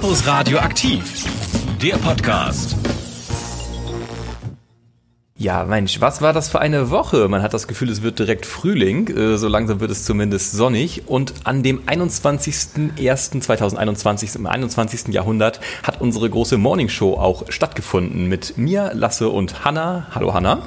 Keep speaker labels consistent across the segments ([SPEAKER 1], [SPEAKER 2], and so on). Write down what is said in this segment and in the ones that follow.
[SPEAKER 1] Campus Radio aktiv, der Podcast.
[SPEAKER 2] Ja, Mensch, was war das für eine Woche? Man hat das Gefühl, es wird direkt Frühling. Äh, so langsam wird es zumindest sonnig. Und an dem 21.01.2021, im 21. Jahrhundert, hat unsere große Morningshow auch stattgefunden mit mir, Lasse und Hanna. Hallo Hanna.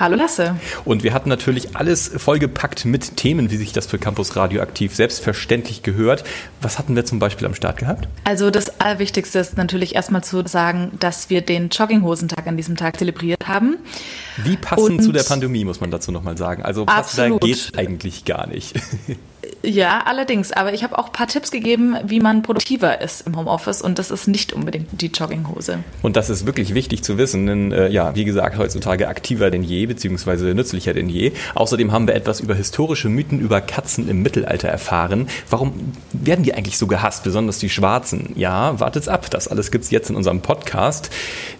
[SPEAKER 3] Hallo Lasse.
[SPEAKER 2] Und wir hatten natürlich alles vollgepackt mit Themen, wie sich das für Campus Radioaktiv selbstverständlich gehört. Was hatten wir zum Beispiel am Start gehabt?
[SPEAKER 3] Also das Allerwichtigste ist natürlich erstmal zu sagen, dass wir den Jogginghosentag an diesem Tag zelebriert haben.
[SPEAKER 2] Wie passend Und zu der Pandemie, muss man dazu nochmal sagen. Also passender geht eigentlich gar nicht.
[SPEAKER 3] Ja, allerdings. Aber ich habe auch ein paar Tipps gegeben, wie man produktiver ist im Homeoffice und das ist nicht unbedingt die Jogginghose.
[SPEAKER 2] Und das ist wirklich wichtig zu wissen, denn äh, ja, wie gesagt, heutzutage aktiver denn je, beziehungsweise nützlicher denn je. Außerdem haben wir etwas über historische Mythen über Katzen im Mittelalter erfahren. Warum werden die eigentlich so gehasst, besonders die Schwarzen? Ja, wartet's ab. Das alles gibt's jetzt in unserem Podcast.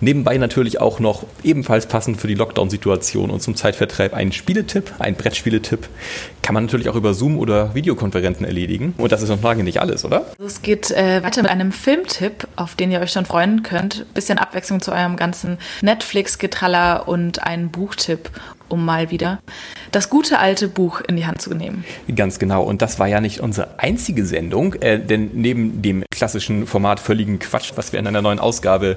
[SPEAKER 2] Nebenbei natürlich auch noch ebenfalls passend für die Lockdown-Situation und zum Zeitvertreib ein Spieletipp, ein Brettspieletipp. Kann man natürlich auch über Zoom oder Video Videokonferenzen erledigen. Und das ist noch lange nicht alles, oder?
[SPEAKER 3] Also es geht äh, weiter mit einem Filmtipp, auf den ihr euch schon freuen könnt. Bisschen Abwechslung zu eurem ganzen Netflix-Getraller und ein Buchtipp um mal wieder das gute alte Buch in die Hand zu nehmen.
[SPEAKER 2] Ganz genau. Und das war ja nicht unsere einzige Sendung, äh, denn neben dem klassischen Format völligen Quatsch, was wir in einer neuen Ausgabe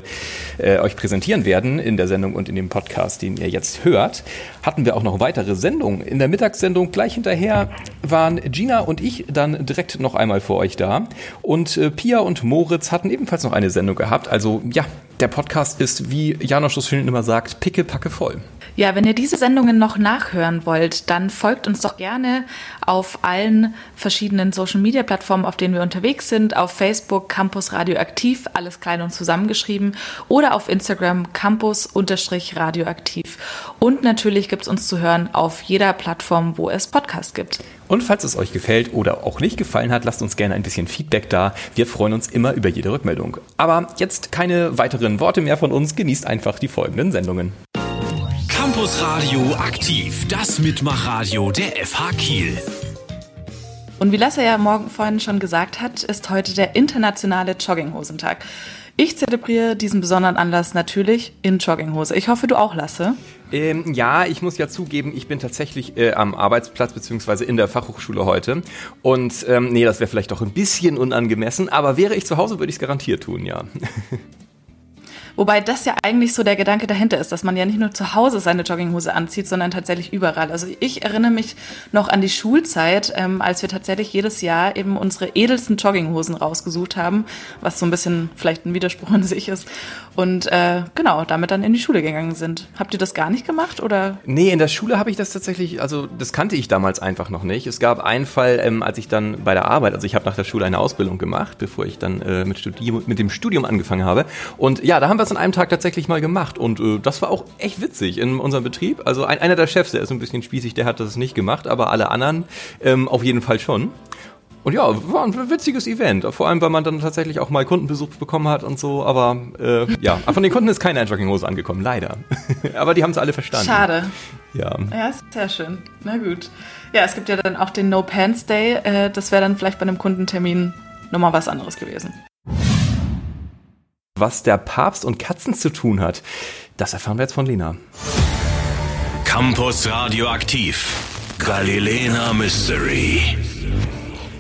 [SPEAKER 2] äh, euch präsentieren werden, in der Sendung und in dem Podcast, den ihr jetzt hört, hatten wir auch noch weitere Sendungen. In der Mittagssendung gleich hinterher waren Gina und ich dann direkt noch einmal vor euch da. Und äh, Pia und Moritz hatten ebenfalls noch eine Sendung gehabt. Also ja, der Podcast ist, wie Janosch das immer sagt, pickepacke voll.
[SPEAKER 3] Ja, wenn ihr diese Sendungen noch nachhören wollt, dann folgt uns doch gerne auf allen verschiedenen Social Media Plattformen, auf denen wir unterwegs sind. Auf Facebook Campus Radioaktiv, alles klein und zusammengeschrieben. Oder auf Instagram Campus-Radioaktiv. Und natürlich gibt es uns zu hören auf jeder Plattform, wo es Podcasts gibt.
[SPEAKER 2] Und falls es euch gefällt oder auch nicht gefallen hat, lasst uns gerne ein bisschen Feedback da. Wir freuen uns immer über jede Rückmeldung. Aber jetzt keine weiteren Worte mehr von uns. Genießt einfach die folgenden Sendungen.
[SPEAKER 1] Campus Radio aktiv, das Mitmachradio der FH Kiel.
[SPEAKER 3] Und wie Lasse ja morgen vorhin schon gesagt hat, ist heute der internationale Jogginghosentag. Ich zelebriere diesen besonderen Anlass natürlich in Jogginghose. Ich hoffe, du auch, Lasse.
[SPEAKER 2] Ähm, ja, ich muss ja zugeben, ich bin tatsächlich äh, am Arbeitsplatz beziehungsweise in der Fachhochschule heute. Und ähm, nee, das wäre vielleicht doch ein bisschen unangemessen, aber wäre ich zu Hause, würde ich es garantiert tun, ja.
[SPEAKER 3] Wobei das ja eigentlich so der Gedanke dahinter ist, dass man ja nicht nur zu Hause seine Jogginghose anzieht, sondern tatsächlich überall. Also ich erinnere mich noch an die Schulzeit, ähm, als wir tatsächlich jedes Jahr eben unsere edelsten Jogginghosen rausgesucht haben, was so ein bisschen vielleicht ein Widerspruch in sich ist. Und äh, genau, damit dann in die Schule gegangen sind. Habt ihr das gar nicht gemacht oder?
[SPEAKER 2] Nee, in der Schule habe ich das tatsächlich, also das kannte ich damals einfach noch nicht. Es gab einen Fall, ähm, als ich dann bei der Arbeit, also ich habe nach der Schule eine Ausbildung gemacht, bevor ich dann äh, mit, Studium, mit dem Studium angefangen habe. Und ja, da haben wir es an einem Tag tatsächlich mal gemacht und äh, das war auch echt witzig in unserem Betrieb. Also ein, einer der Chefs, der ist ein bisschen spießig, der hat das nicht gemacht, aber alle anderen ähm, auf jeden Fall schon. Und ja, war ein witziges Event. Vor allem, weil man dann tatsächlich auch mal Kundenbesuch bekommen hat und so. Aber äh, ja, von den Kunden ist keine Jogginghose angekommen, leider. aber die haben es alle verstanden.
[SPEAKER 3] Schade. Ja. Ja, sehr schön. Na gut. Ja, es gibt ja dann auch den No Pants Day. Äh, das wäre dann vielleicht bei einem Kundentermin nochmal was anderes gewesen.
[SPEAKER 2] Was der Papst und Katzen zu tun hat, das erfahren wir jetzt von Lena.
[SPEAKER 1] Campus Radioaktiv. Galilena Mystery.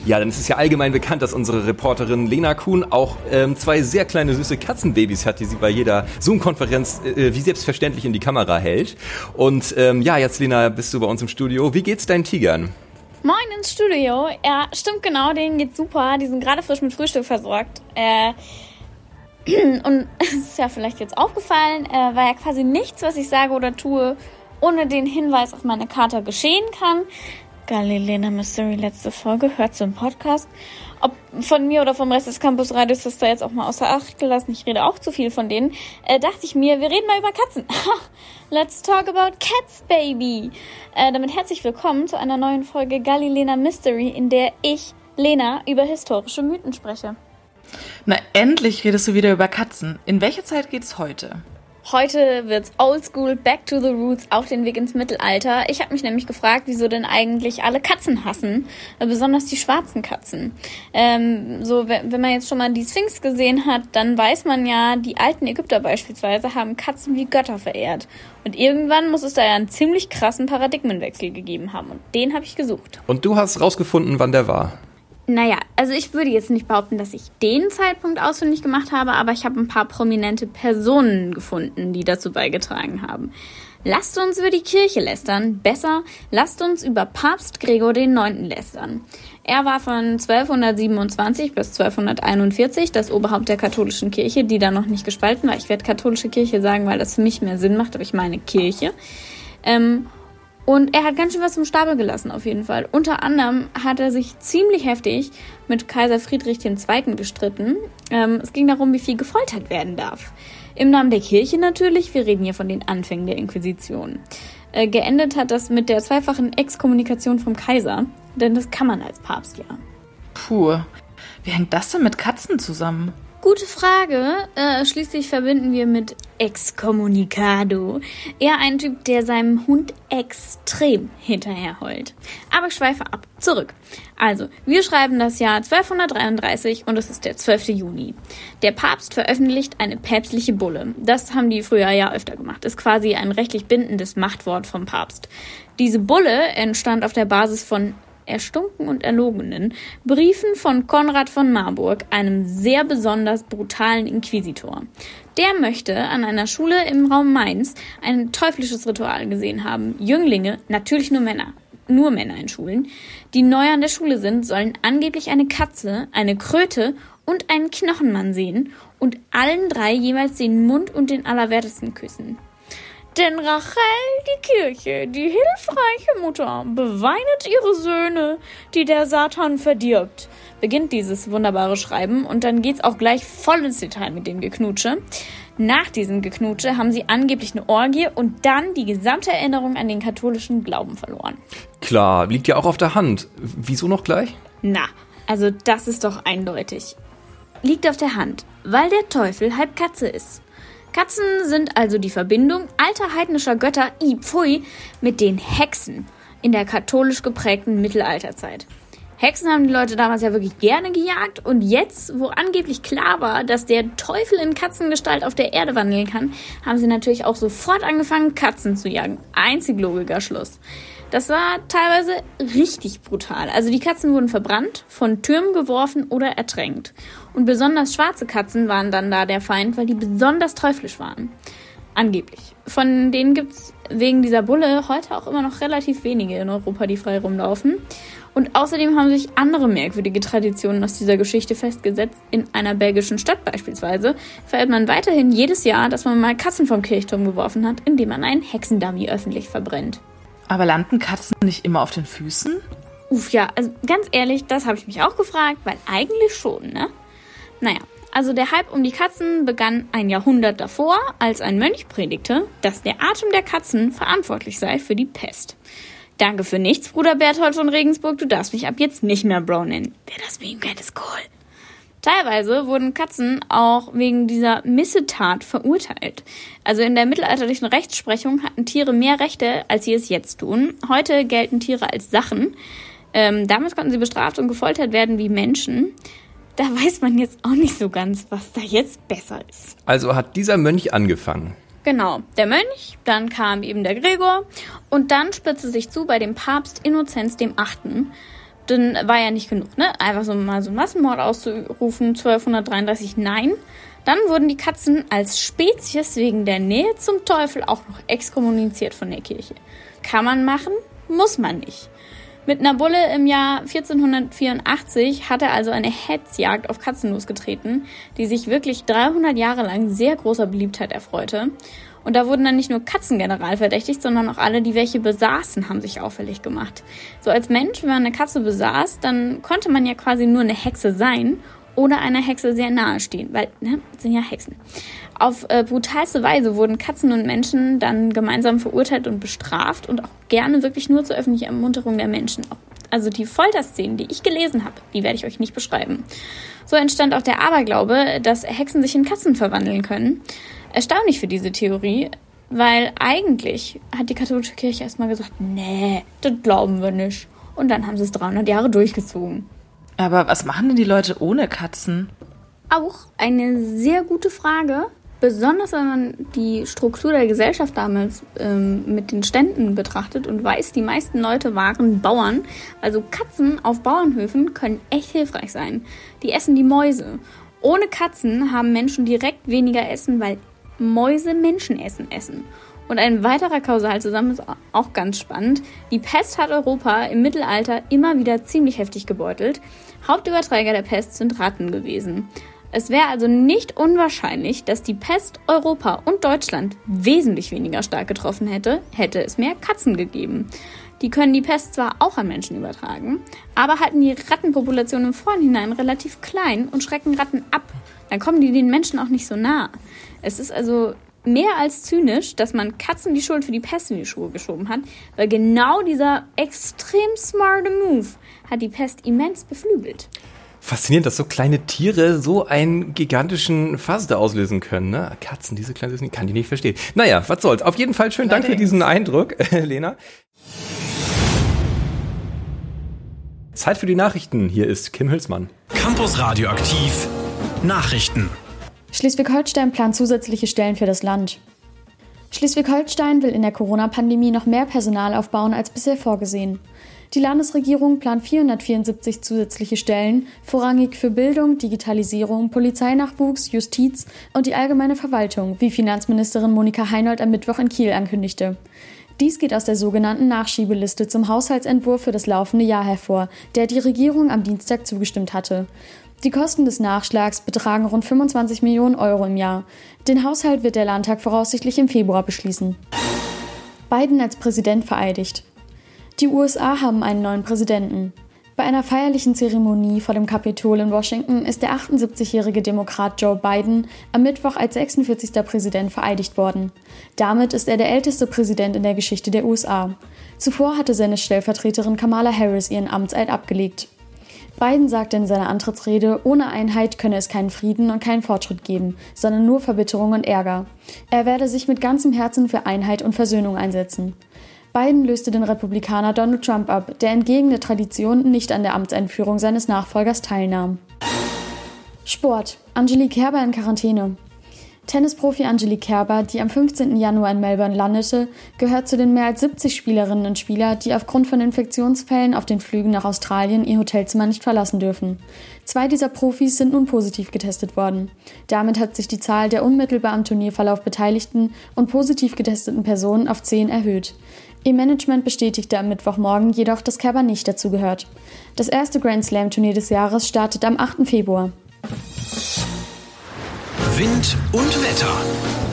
[SPEAKER 2] Ja, dann ist es ja allgemein bekannt, dass unsere Reporterin Lena Kuhn auch ähm, zwei sehr kleine süße Katzenbabys hat, die sie bei jeder Zoom-Konferenz äh, wie selbstverständlich in die Kamera hält. Und ähm, ja, jetzt Lena, bist du bei uns im Studio. Wie geht's deinen Tigern?
[SPEAKER 4] Moin ins Studio. Ja, stimmt genau, denen geht's super. Die sind gerade frisch mit Frühstück versorgt. Äh, und es ist ja vielleicht jetzt aufgefallen, äh, weil ja quasi nichts, was ich sage oder tue, ohne den Hinweis auf meine Karte geschehen kann. Galilena Mystery, letzte Folge, hört zum Podcast. Ob von mir oder vom Rest des Campus Radios ist da jetzt auch mal außer Acht gelassen. Ich rede auch zu viel von denen. Äh, dachte ich mir, wir reden mal über Katzen. Let's talk about cats, baby. Äh, damit herzlich willkommen zu einer neuen Folge Galilena Mystery, in der ich, Lena, über historische Mythen spreche.
[SPEAKER 3] Na, endlich redest du wieder über Katzen. In welche Zeit geht's heute?
[SPEAKER 4] Heute wird's oldschool, back to the roots, auf den Weg ins Mittelalter. Ich habe mich nämlich gefragt, wieso denn eigentlich alle Katzen hassen, besonders die schwarzen Katzen. Ähm, so, wenn man jetzt schon mal die Sphinx gesehen hat, dann weiß man ja, die alten Ägypter beispielsweise haben Katzen wie Götter verehrt. Und irgendwann muss es da ja einen ziemlich krassen Paradigmenwechsel gegeben haben. Und den habe ich gesucht.
[SPEAKER 2] Und du hast rausgefunden, wann der war.
[SPEAKER 4] Naja, also ich würde jetzt nicht behaupten, dass ich den Zeitpunkt ausfindig gemacht habe, aber ich habe ein paar prominente Personen gefunden, die dazu beigetragen haben. Lasst uns über die Kirche lästern. Besser, lasst uns über Papst Gregor IX. lästern. Er war von 1227 bis 1241 das Oberhaupt der katholischen Kirche, die da noch nicht gespalten war. Ich werde katholische Kirche sagen, weil das für mich mehr Sinn macht, aber ich meine Kirche. Ähm, und er hat ganz schön was zum Stapel gelassen, auf jeden Fall. Unter anderem hat er sich ziemlich heftig mit Kaiser Friedrich II. gestritten. Ähm, es ging darum, wie viel gefoltert werden darf. Im Namen der Kirche natürlich, wir reden hier von den Anfängen der Inquisition. Äh, geendet hat das mit der zweifachen Exkommunikation vom Kaiser, denn das kann man als Papst ja.
[SPEAKER 3] Puh, wie hängt das denn mit Katzen zusammen?
[SPEAKER 4] Gute Frage. Äh, schließlich verbinden wir mit Excommunicado eher einen Typ, der seinem Hund extrem hinterherheult. Aber ich schweife ab. Zurück. Also, wir schreiben das Jahr 1233 und es ist der 12. Juni. Der Papst veröffentlicht eine päpstliche Bulle. Das haben die früher ja öfter gemacht. Ist quasi ein rechtlich bindendes Machtwort vom Papst. Diese Bulle entstand auf der Basis von erstunken und erlogenen Briefen von Konrad von Marburg, einem sehr besonders brutalen Inquisitor. Der möchte an einer Schule im Raum Mainz ein teuflisches Ritual gesehen haben. Jünglinge, natürlich nur Männer, nur Männer in Schulen, die neu an der Schule sind, sollen angeblich eine Katze, eine Kröte und einen Knochenmann sehen und allen drei jeweils den Mund und den Allerwertesten küssen. Denn Rachel, die Kirche, die hilfreiche Mutter, beweinet ihre Söhne, die der Satan verdirbt. Beginnt dieses wunderbare Schreiben und dann geht's auch gleich voll ins Detail mit dem Geknutsche. Nach diesem Geknutsche haben sie angeblich eine Orgie und dann die gesamte Erinnerung an den katholischen Glauben verloren.
[SPEAKER 2] Klar, liegt ja auch auf der Hand. Wieso noch gleich?
[SPEAKER 4] Na, also das ist doch eindeutig. Liegt auf der Hand, weil der Teufel halb Katze ist. Katzen sind also die Verbindung alter heidnischer Götter, i pfui, mit den Hexen in der katholisch geprägten Mittelalterzeit. Hexen haben die Leute damals ja wirklich gerne gejagt und jetzt, wo angeblich klar war, dass der Teufel in Katzengestalt auf der Erde wandeln kann, haben sie natürlich auch sofort angefangen, Katzen zu jagen. Einzig logischer Schluss. Das war teilweise richtig brutal. Also die Katzen wurden verbrannt, von Türmen geworfen oder ertränkt. Und besonders schwarze Katzen waren dann da der Feind, weil die besonders teuflisch waren. Angeblich. Von denen gibt es wegen dieser Bulle heute auch immer noch relativ wenige in Europa, die frei rumlaufen. Und außerdem haben sich andere merkwürdige Traditionen aus dieser Geschichte festgesetzt. In einer belgischen Stadt beispielsweise verehrt man weiterhin jedes Jahr, dass man mal Katzen vom Kirchturm geworfen hat, indem man einen Hexendummy öffentlich verbrennt.
[SPEAKER 3] Aber landen Katzen nicht immer auf den Füßen?
[SPEAKER 4] Uff, ja, also ganz ehrlich, das habe ich mich auch gefragt, weil eigentlich schon, ne? Naja, also der Hype um die Katzen begann ein Jahrhundert davor, als ein Mönch predigte, dass der Atem der Katzen verantwortlich sei für die Pest. Danke für nichts, Bruder Berthold von Regensburg, du darfst mich ab jetzt nicht mehr Bro nennen. Wer das kennt, ist cool. Teilweise wurden Katzen auch wegen dieser Missetat verurteilt. Also in der mittelalterlichen Rechtsprechung hatten Tiere mehr Rechte, als sie es jetzt tun. Heute gelten Tiere als Sachen. Ähm, damals konnten sie bestraft und gefoltert werden wie Menschen. Da weiß man jetzt auch nicht so ganz, was da jetzt besser ist.
[SPEAKER 2] Also hat dieser Mönch angefangen.
[SPEAKER 4] Genau, der Mönch, dann kam eben der Gregor und dann spitzte sich zu bei dem Papst Innozenz dem Achten dann war ja nicht genug, ne? Einfach so mal so einen Massenmord auszurufen, 1233, nein. Dann wurden die Katzen als Spezies wegen der Nähe zum Teufel auch noch exkommuniziert von der Kirche. Kann man machen, muss man nicht. Mit einer Bulle im Jahr 1484 hat er also eine Hetzjagd auf Katzen losgetreten, die sich wirklich 300 Jahre lang sehr großer Beliebtheit erfreute. Und da wurden dann nicht nur Katzen general verdächtigt, sondern auch alle, die welche besaßen, haben sich auffällig gemacht. So als Mensch, wenn man eine Katze besaß, dann konnte man ja quasi nur eine Hexe sein oder einer Hexe sehr nahe stehen, weil, ne, sind ja Hexen. Auf äh, brutalste Weise wurden Katzen und Menschen dann gemeinsam verurteilt und bestraft und auch gerne wirklich nur zur öffentlichen Ermunterung der Menschen. Also die Folterszenen, die ich gelesen habe, die werde ich euch nicht beschreiben. So entstand auch der Aberglaube, dass Hexen sich in Katzen verwandeln können. Erstaunlich für diese Theorie, weil eigentlich hat die katholische Kirche erstmal gesagt, nee, das glauben wir nicht. Und dann haben sie es 300 Jahre durchgezogen.
[SPEAKER 3] Aber was machen denn die Leute ohne Katzen?
[SPEAKER 4] Auch eine sehr gute Frage. Besonders wenn man die Struktur der Gesellschaft damals ähm, mit den Ständen betrachtet und weiß, die meisten Leute waren Bauern. Also Katzen auf Bauernhöfen können echt hilfreich sein. Die essen die Mäuse. Ohne Katzen haben Menschen direkt weniger Essen, weil Mäuse Menschenessen essen. Und ein weiterer Kausalzusammenhang ist auch ganz spannend. Die Pest hat Europa im Mittelalter immer wieder ziemlich heftig gebeutelt. Hauptüberträger der Pest sind Ratten gewesen. Es wäre also nicht unwahrscheinlich, dass die Pest Europa und Deutschland wesentlich weniger stark getroffen hätte, hätte es mehr Katzen gegeben. Die können die Pest zwar auch an Menschen übertragen, aber halten die Rattenpopulation im Vorhinein relativ klein und schrecken Ratten ab. Dann kommen die den Menschen auch nicht so nah. Es ist also mehr als zynisch, dass man Katzen die Schuld für die Pest in die Schuhe geschoben hat, weil genau dieser extrem smarte Move hat die Pest immens beflügelt
[SPEAKER 2] faszinierend, dass so kleine Tiere so einen gigantischen Fass da auslösen können. Ne? Katzen, diese kleinen Süßen, kann die nicht verstehen. Naja, was soll's. Auf jeden Fall schönen Dank für diesen Eindruck, Lena. Zeit für die Nachrichten. Hier ist Kim Hülsmann.
[SPEAKER 1] Campus Radioaktiv. Nachrichten.
[SPEAKER 5] Schleswig-Holstein plant zusätzliche Stellen für das Land. Schleswig-Holstein will in der Corona-Pandemie noch mehr Personal aufbauen als bisher vorgesehen. Die Landesregierung plant 474 zusätzliche Stellen, vorrangig für Bildung, Digitalisierung, Polizeinachwuchs, Justiz und die allgemeine Verwaltung, wie Finanzministerin Monika Heinold am Mittwoch in Kiel ankündigte. Dies geht aus der sogenannten Nachschiebeliste zum Haushaltsentwurf für das laufende Jahr hervor, der die Regierung am Dienstag zugestimmt hatte. Die Kosten des Nachschlags betragen rund 25 Millionen Euro im Jahr. Den Haushalt wird der Landtag voraussichtlich im Februar beschließen. Biden als Präsident vereidigt. Die USA haben einen neuen Präsidenten. Bei einer feierlichen Zeremonie vor dem Kapitol in Washington ist der 78-jährige Demokrat Joe Biden am Mittwoch als 46. Präsident vereidigt worden. Damit ist er der älteste Präsident in der Geschichte der USA. Zuvor hatte seine Stellvertreterin Kamala Harris ihren Amtseid abgelegt. Biden sagte in seiner Antrittsrede, ohne Einheit könne es keinen Frieden und keinen Fortschritt geben, sondern nur Verbitterung und Ärger. Er werde sich mit ganzem Herzen für Einheit und Versöhnung einsetzen. Biden löste den Republikaner Donald Trump ab, der entgegen der Tradition nicht an der Amtseinführung seines Nachfolgers teilnahm. Sport. Angelique Kerber in Quarantäne. Tennisprofi Angelique Kerber, die am 15. Januar in Melbourne landete, gehört zu den mehr als 70 Spielerinnen und Spielern, die aufgrund von Infektionsfällen auf den Flügen nach Australien ihr Hotelzimmer nicht verlassen dürfen. Zwei dieser Profis sind nun positiv getestet worden. Damit hat sich die Zahl der unmittelbar am Turnierverlauf beteiligten und positiv getesteten Personen auf 10 erhöht. Ihr Management bestätigte am Mittwochmorgen jedoch, dass Kerber nicht dazugehört. Das erste Grand Slam Turnier des Jahres startet am 8. Februar.
[SPEAKER 1] Wind und Wetter.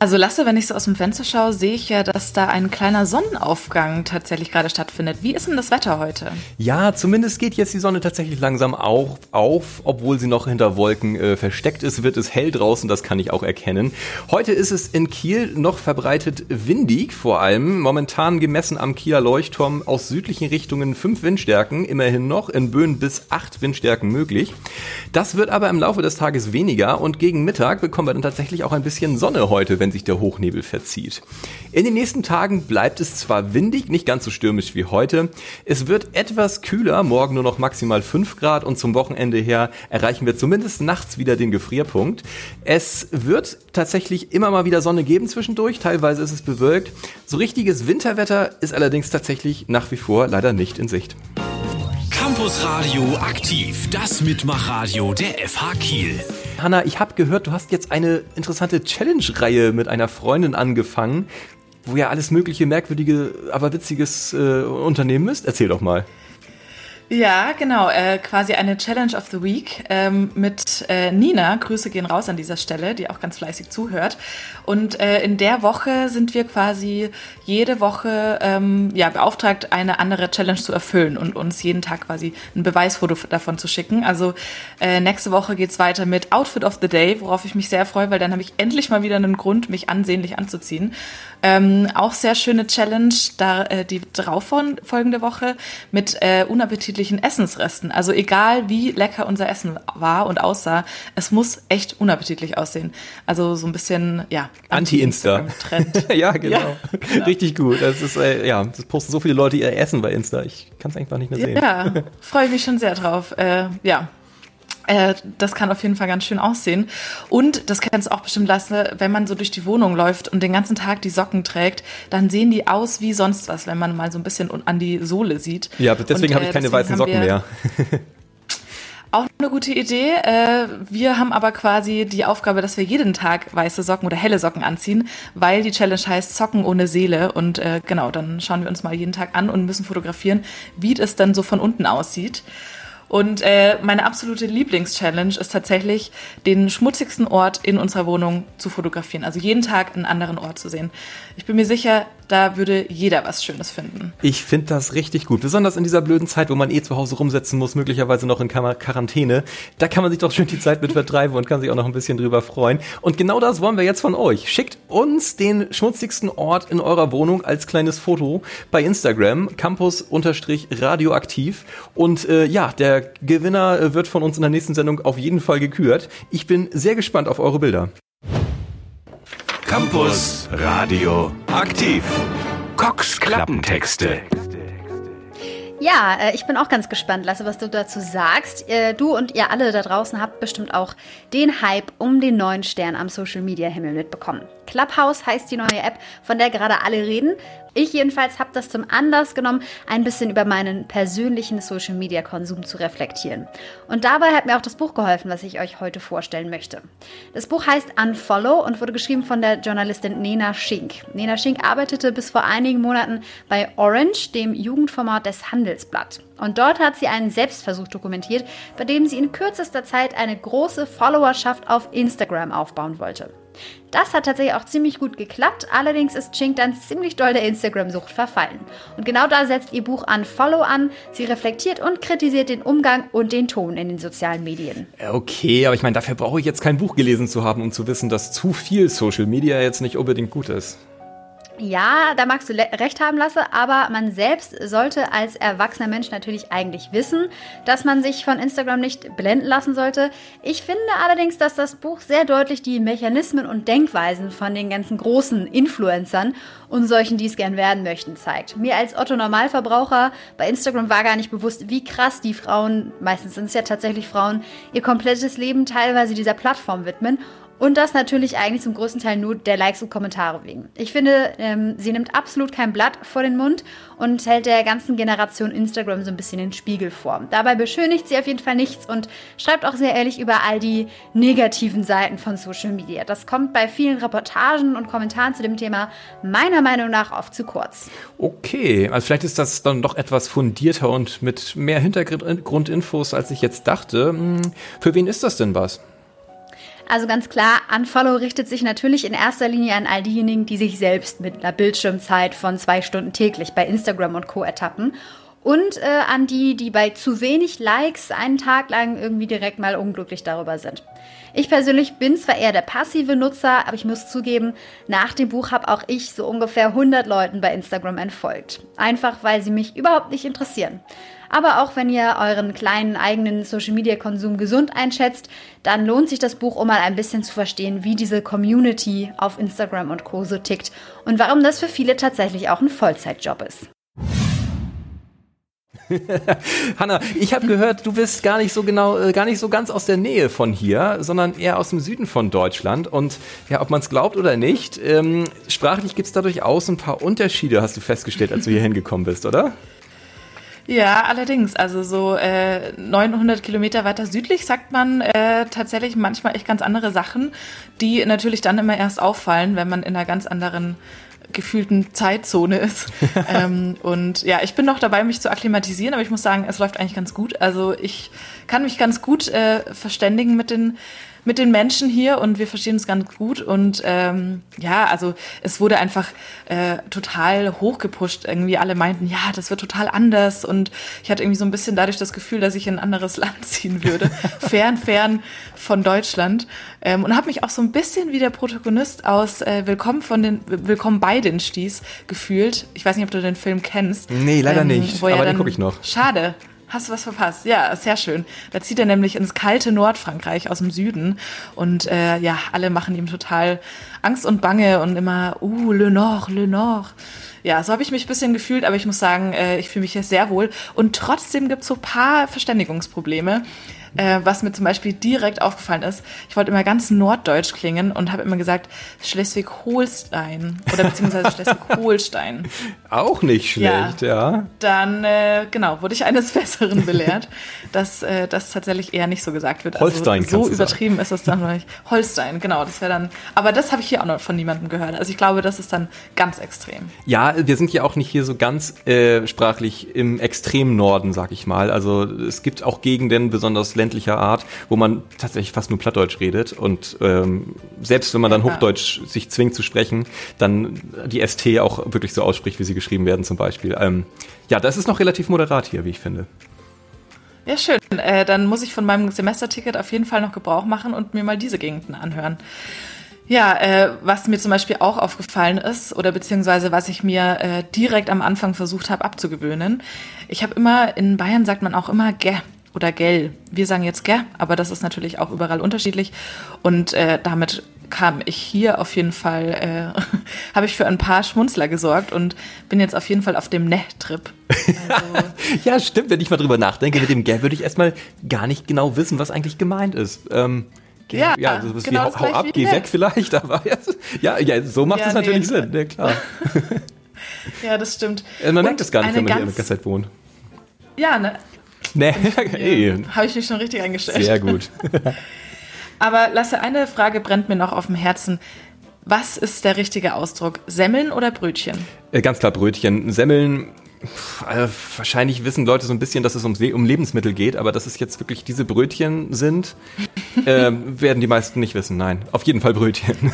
[SPEAKER 3] Also Lasse, wenn ich so aus dem Fenster schaue, sehe ich ja, dass da ein kleiner Sonnenaufgang tatsächlich gerade stattfindet. Wie ist denn das Wetter heute?
[SPEAKER 2] Ja, zumindest geht jetzt die Sonne tatsächlich langsam auch auf, obwohl sie noch hinter Wolken äh, versteckt ist, wird es hell draußen, das kann ich auch erkennen. Heute ist es in Kiel noch verbreitet windig, vor allem momentan gemessen am Kieler Leuchtturm aus südlichen Richtungen fünf Windstärken, immerhin noch in Böen bis acht Windstärken möglich. Das wird aber im Laufe des Tages weniger und gegen Mittag bekommen wir dann tatsächlich auch ein bisschen Sonne heute, wenn wenn sich der Hochnebel verzieht. In den nächsten Tagen bleibt es zwar windig, nicht ganz so stürmisch wie heute. Es wird etwas kühler, morgen nur noch maximal 5 Grad und zum Wochenende her erreichen wir zumindest nachts wieder den Gefrierpunkt. Es wird tatsächlich immer mal wieder Sonne geben zwischendurch, teilweise ist es bewölkt. So richtiges Winterwetter ist allerdings tatsächlich nach wie vor leider nicht in Sicht.
[SPEAKER 1] Campus Radio aktiv, das Mitmachradio der FH Kiel.
[SPEAKER 2] Hanna, ich habe gehört, du hast jetzt eine interessante Challenge-Reihe mit einer Freundin angefangen, wo ihr alles mögliche merkwürdige, aber witziges äh, unternehmen müsst. Erzähl doch mal.
[SPEAKER 3] Ja, genau. Äh, quasi eine Challenge of the Week ähm, mit äh, Nina. Grüße gehen raus an dieser Stelle, die auch ganz fleißig zuhört. Und äh, in der Woche sind wir quasi jede Woche ähm, ja, beauftragt, eine andere Challenge zu erfüllen und uns jeden Tag quasi ein Beweisfoto davon zu schicken. Also äh, nächste Woche geht's weiter mit Outfit of the Day, worauf ich mich sehr freue, weil dann habe ich endlich mal wieder einen Grund, mich ansehnlich anzuziehen. Ähm, auch sehr schöne Challenge, da äh, die darauf folgende Woche mit äh, unappetitlichen unterschiedlichen Essensresten. Also egal wie lecker unser Essen war und aussah, es muss echt unappetitlich aussehen. Also so ein bisschen, ja,
[SPEAKER 2] Anti-Insta.
[SPEAKER 3] Trend.
[SPEAKER 2] ja, genau.
[SPEAKER 3] Ja, genau.
[SPEAKER 2] Richtig gut. Das ist, äh, ja, das posten so viele Leute ihr Essen bei Insta. Ich kann es einfach nicht mehr sehen.
[SPEAKER 3] Ja, freue ich mich schon sehr drauf. Äh, ja. Äh, das kann auf jeden Fall ganz schön aussehen. Und das kennst du auch bestimmt, Lasse, wenn man so durch die Wohnung läuft und den ganzen Tag die Socken trägt, dann sehen die aus wie sonst was, wenn man mal so ein bisschen an die Sohle sieht.
[SPEAKER 2] Ja, deswegen
[SPEAKER 3] Und,
[SPEAKER 2] habe ich
[SPEAKER 3] äh,
[SPEAKER 2] keine weißen Socken mehr.
[SPEAKER 3] Auch eine gute Idee. Äh, Wir haben aber quasi die Aufgabe, dass wir jeden Tag weiße Socken oder helle Socken anziehen, weil die Challenge heißt Socken ohne Seele. Und äh, genau, dann schauen wir uns mal jeden Tag an und müssen fotografieren, wie das dann so von unten aussieht. Und äh, meine absolute Lieblingschallenge ist tatsächlich, den schmutzigsten Ort in unserer Wohnung zu fotografieren. Also jeden Tag einen anderen Ort zu sehen. Ich bin mir sicher, da würde jeder was Schönes finden.
[SPEAKER 2] Ich finde das richtig gut. Besonders in dieser blöden Zeit, wo man eh zu Hause rumsetzen muss, möglicherweise noch in Quar- Quarantäne. Da kann man sich doch schön die Zeit mit vertreiben und kann sich auch noch ein bisschen drüber freuen. Und genau das wollen wir jetzt von euch. Schickt uns den schmutzigsten Ort in eurer Wohnung als kleines Foto bei Instagram, campus-radioaktiv. Und äh, ja, der Gewinner äh, wird von uns in der nächsten Sendung auf jeden Fall gekürt. Ich bin sehr gespannt auf eure Bilder.
[SPEAKER 1] Campus Radio aktiv. Cox Klappentexte.
[SPEAKER 6] Ja, äh, ich bin auch ganz gespannt, Lasse, was du dazu sagst. Äh, Du und ihr alle da draußen habt bestimmt auch den Hype um den neuen Stern am Social Media Himmel mitbekommen. Clubhouse heißt die neue App, von der gerade alle reden. Ich jedenfalls habe das zum Anlass genommen, ein bisschen über meinen persönlichen Social Media Konsum zu reflektieren. Und dabei hat mir auch das Buch geholfen, was ich euch heute vorstellen möchte. Das Buch heißt Unfollow und wurde geschrieben von der Journalistin Nena Schink. Nena Schink arbeitete bis vor einigen Monaten bei Orange, dem Jugendformat des Handelsblatt. Und dort hat sie einen Selbstversuch dokumentiert, bei dem sie in kürzester Zeit eine große Followerschaft auf Instagram aufbauen wollte. Das hat tatsächlich auch ziemlich gut geklappt, allerdings ist Chink dann ziemlich doll der Instagram-Sucht verfallen. Und genau da setzt ihr Buch Unfollow an. Sie reflektiert und kritisiert den Umgang und den Ton in den sozialen Medien.
[SPEAKER 2] Okay, aber ich meine, dafür brauche ich jetzt kein Buch gelesen zu haben, um zu wissen, dass zu viel Social Media jetzt nicht unbedingt gut ist.
[SPEAKER 6] Ja, da magst du recht haben, Lasse, aber man selbst sollte als erwachsener Mensch natürlich eigentlich wissen, dass man sich von Instagram nicht blenden lassen sollte. Ich finde allerdings, dass das Buch sehr deutlich die Mechanismen und Denkweisen von den ganzen großen Influencern und solchen, die es gern werden möchten, zeigt. Mir als Otto Normalverbraucher bei Instagram war gar nicht bewusst, wie krass die Frauen, meistens sind es ja tatsächlich Frauen, ihr komplettes Leben teilweise dieser Plattform widmen und das natürlich eigentlich zum größten Teil nur der Likes und Kommentare wegen. Ich finde, ähm, sie nimmt absolut kein Blatt vor den Mund und hält der ganzen Generation Instagram so ein bisschen den Spiegel vor. Dabei beschönigt sie auf jeden Fall nichts und schreibt auch sehr ehrlich über all die negativen Seiten von Social Media. Das kommt bei vielen Reportagen und Kommentaren zu dem Thema meiner Meinung nach oft zu kurz.
[SPEAKER 2] Okay, also vielleicht ist das dann doch etwas fundierter und mit mehr Hintergrundinfos, als ich jetzt dachte. Hm, Für wen ist das denn was?
[SPEAKER 6] Also ganz klar, Unfollow richtet sich natürlich in erster Linie an all diejenigen, die sich selbst mit einer Bildschirmzeit von zwei Stunden täglich bei Instagram und Co. ertappen. Und äh, an die, die bei zu wenig Likes einen Tag lang irgendwie direkt mal unglücklich darüber sind. Ich persönlich bin zwar eher der passive Nutzer, aber ich muss zugeben, nach dem Buch habe auch ich so ungefähr 100 Leuten bei Instagram entfolgt. Einfach weil sie mich überhaupt nicht interessieren. Aber auch wenn ihr euren kleinen eigenen Social-Media-Konsum gesund einschätzt, dann lohnt sich das Buch, um mal ein bisschen zu verstehen, wie diese Community auf Instagram und Co. so tickt und warum das für viele tatsächlich auch ein Vollzeitjob ist.
[SPEAKER 2] Hanna, ich habe gehört, du bist gar nicht so genau, äh, gar nicht so ganz aus der Nähe von hier, sondern eher aus dem Süden von Deutschland. Und ja, ob man es glaubt oder nicht, ähm, sprachlich gibt es da durchaus ein paar Unterschiede, hast du festgestellt, als du hier hingekommen bist, oder?
[SPEAKER 3] Ja, allerdings. Also so äh, 900 Kilometer weiter südlich sagt man äh, tatsächlich manchmal echt ganz andere Sachen, die natürlich dann immer erst auffallen, wenn man in einer ganz anderen gefühlten Zeitzone ist. ähm, und ja, ich bin noch dabei, mich zu akklimatisieren, aber ich muss sagen, es läuft eigentlich ganz gut. Also ich kann mich ganz gut äh, verständigen mit den mit den Menschen hier und wir verstehen uns ganz gut und ähm, ja, also es wurde einfach äh, total hochgepusht. Irgendwie alle meinten, ja, das wird total anders und ich hatte irgendwie so ein bisschen dadurch das Gefühl, dass ich in ein anderes Land ziehen würde, fern, fern von Deutschland ähm, und habe mich auch so ein bisschen wie der Protagonist aus äh, Willkommen von den Willkommen bei den Sties gefühlt. Ich weiß nicht, ob du den Film kennst.
[SPEAKER 2] Nee, leider nicht,
[SPEAKER 3] wo er
[SPEAKER 2] aber den
[SPEAKER 3] dann-
[SPEAKER 2] guck ich noch.
[SPEAKER 3] Schade. Hast du was verpasst? Ja, sehr schön. Da zieht er nämlich ins kalte Nordfrankreich aus dem Süden und äh, ja, alle machen ihm total Angst und Bange und immer, uh, Le Nord, Le Nord. Ja, so habe ich mich ein bisschen gefühlt, aber ich muss sagen, äh, ich fühle mich hier sehr wohl. Und trotzdem gibt es so paar Verständigungsprobleme. Äh, was mir zum Beispiel direkt aufgefallen ist, ich wollte immer ganz norddeutsch klingen und habe immer gesagt Schleswig-Holstein oder beziehungsweise Schleswig-Holstein.
[SPEAKER 2] Auch nicht schlecht, ja. ja.
[SPEAKER 3] Dann, äh, genau, wurde ich eines Besseren belehrt, dass äh, das tatsächlich eher nicht so gesagt wird.
[SPEAKER 2] Also Holstein,
[SPEAKER 3] also, So übertrieben sagen. ist das dann noch nicht. Holstein, genau, das wäre dann, aber das habe ich hier auch noch von niemandem gehört. Also ich glaube, das ist dann ganz extrem.
[SPEAKER 2] Ja, wir sind ja auch nicht hier so ganz äh, sprachlich im extremen Norden, sag ich mal. Also es gibt auch Gegenden, besonders ländlicher Art, wo man tatsächlich fast nur Plattdeutsch redet und ähm, selbst wenn man dann Hochdeutsch sich zwingt zu sprechen, dann die ST auch wirklich so ausspricht, wie sie geschrieben werden zum Beispiel. Ähm, ja, das ist noch relativ moderat hier, wie ich finde.
[SPEAKER 3] Ja, schön. Äh, dann muss ich von meinem Semesterticket auf jeden Fall noch Gebrauch machen und mir mal diese Gegenden anhören. Ja, äh, was mir zum Beispiel auch aufgefallen ist, oder beziehungsweise was ich mir äh, direkt am Anfang versucht habe abzugewöhnen. Ich habe immer, in Bayern sagt man auch immer gä oder gell. Wir sagen jetzt gä, aber das ist natürlich auch überall unterschiedlich. Und äh, damit kam ich hier auf jeden Fall, äh, habe ich für ein paar Schmunzler gesorgt und bin jetzt auf jeden Fall auf dem Ne-Trip.
[SPEAKER 2] Also ja, stimmt. Wenn ich mal drüber nachdenke, mit dem Gell würde ich erstmal gar nicht genau wissen, was eigentlich gemeint ist. Ähm, ja, ja, so genau wie hau, hau ab, geh weg vielleicht, aber ja, ja, so macht es ja, natürlich nee, Sinn, ja klar.
[SPEAKER 3] ja, das stimmt.
[SPEAKER 2] Äh, man merkt es gar nicht, wenn man hier in der ganze wohnt.
[SPEAKER 3] Ja, ne?
[SPEAKER 2] Nee, hey.
[SPEAKER 3] Habe ich mich schon richtig eingestellt.
[SPEAKER 2] Sehr gut.
[SPEAKER 3] Aber Lasse, eine Frage brennt mir noch auf dem Herzen. Was ist der richtige Ausdruck? Semmeln oder Brötchen?
[SPEAKER 2] Äh, ganz klar Brötchen. Semmeln, also wahrscheinlich wissen Leute so ein bisschen, dass es um, um Lebensmittel geht, aber dass es jetzt wirklich diese Brötchen sind, äh, werden die meisten nicht wissen. Nein, auf jeden Fall Brötchen.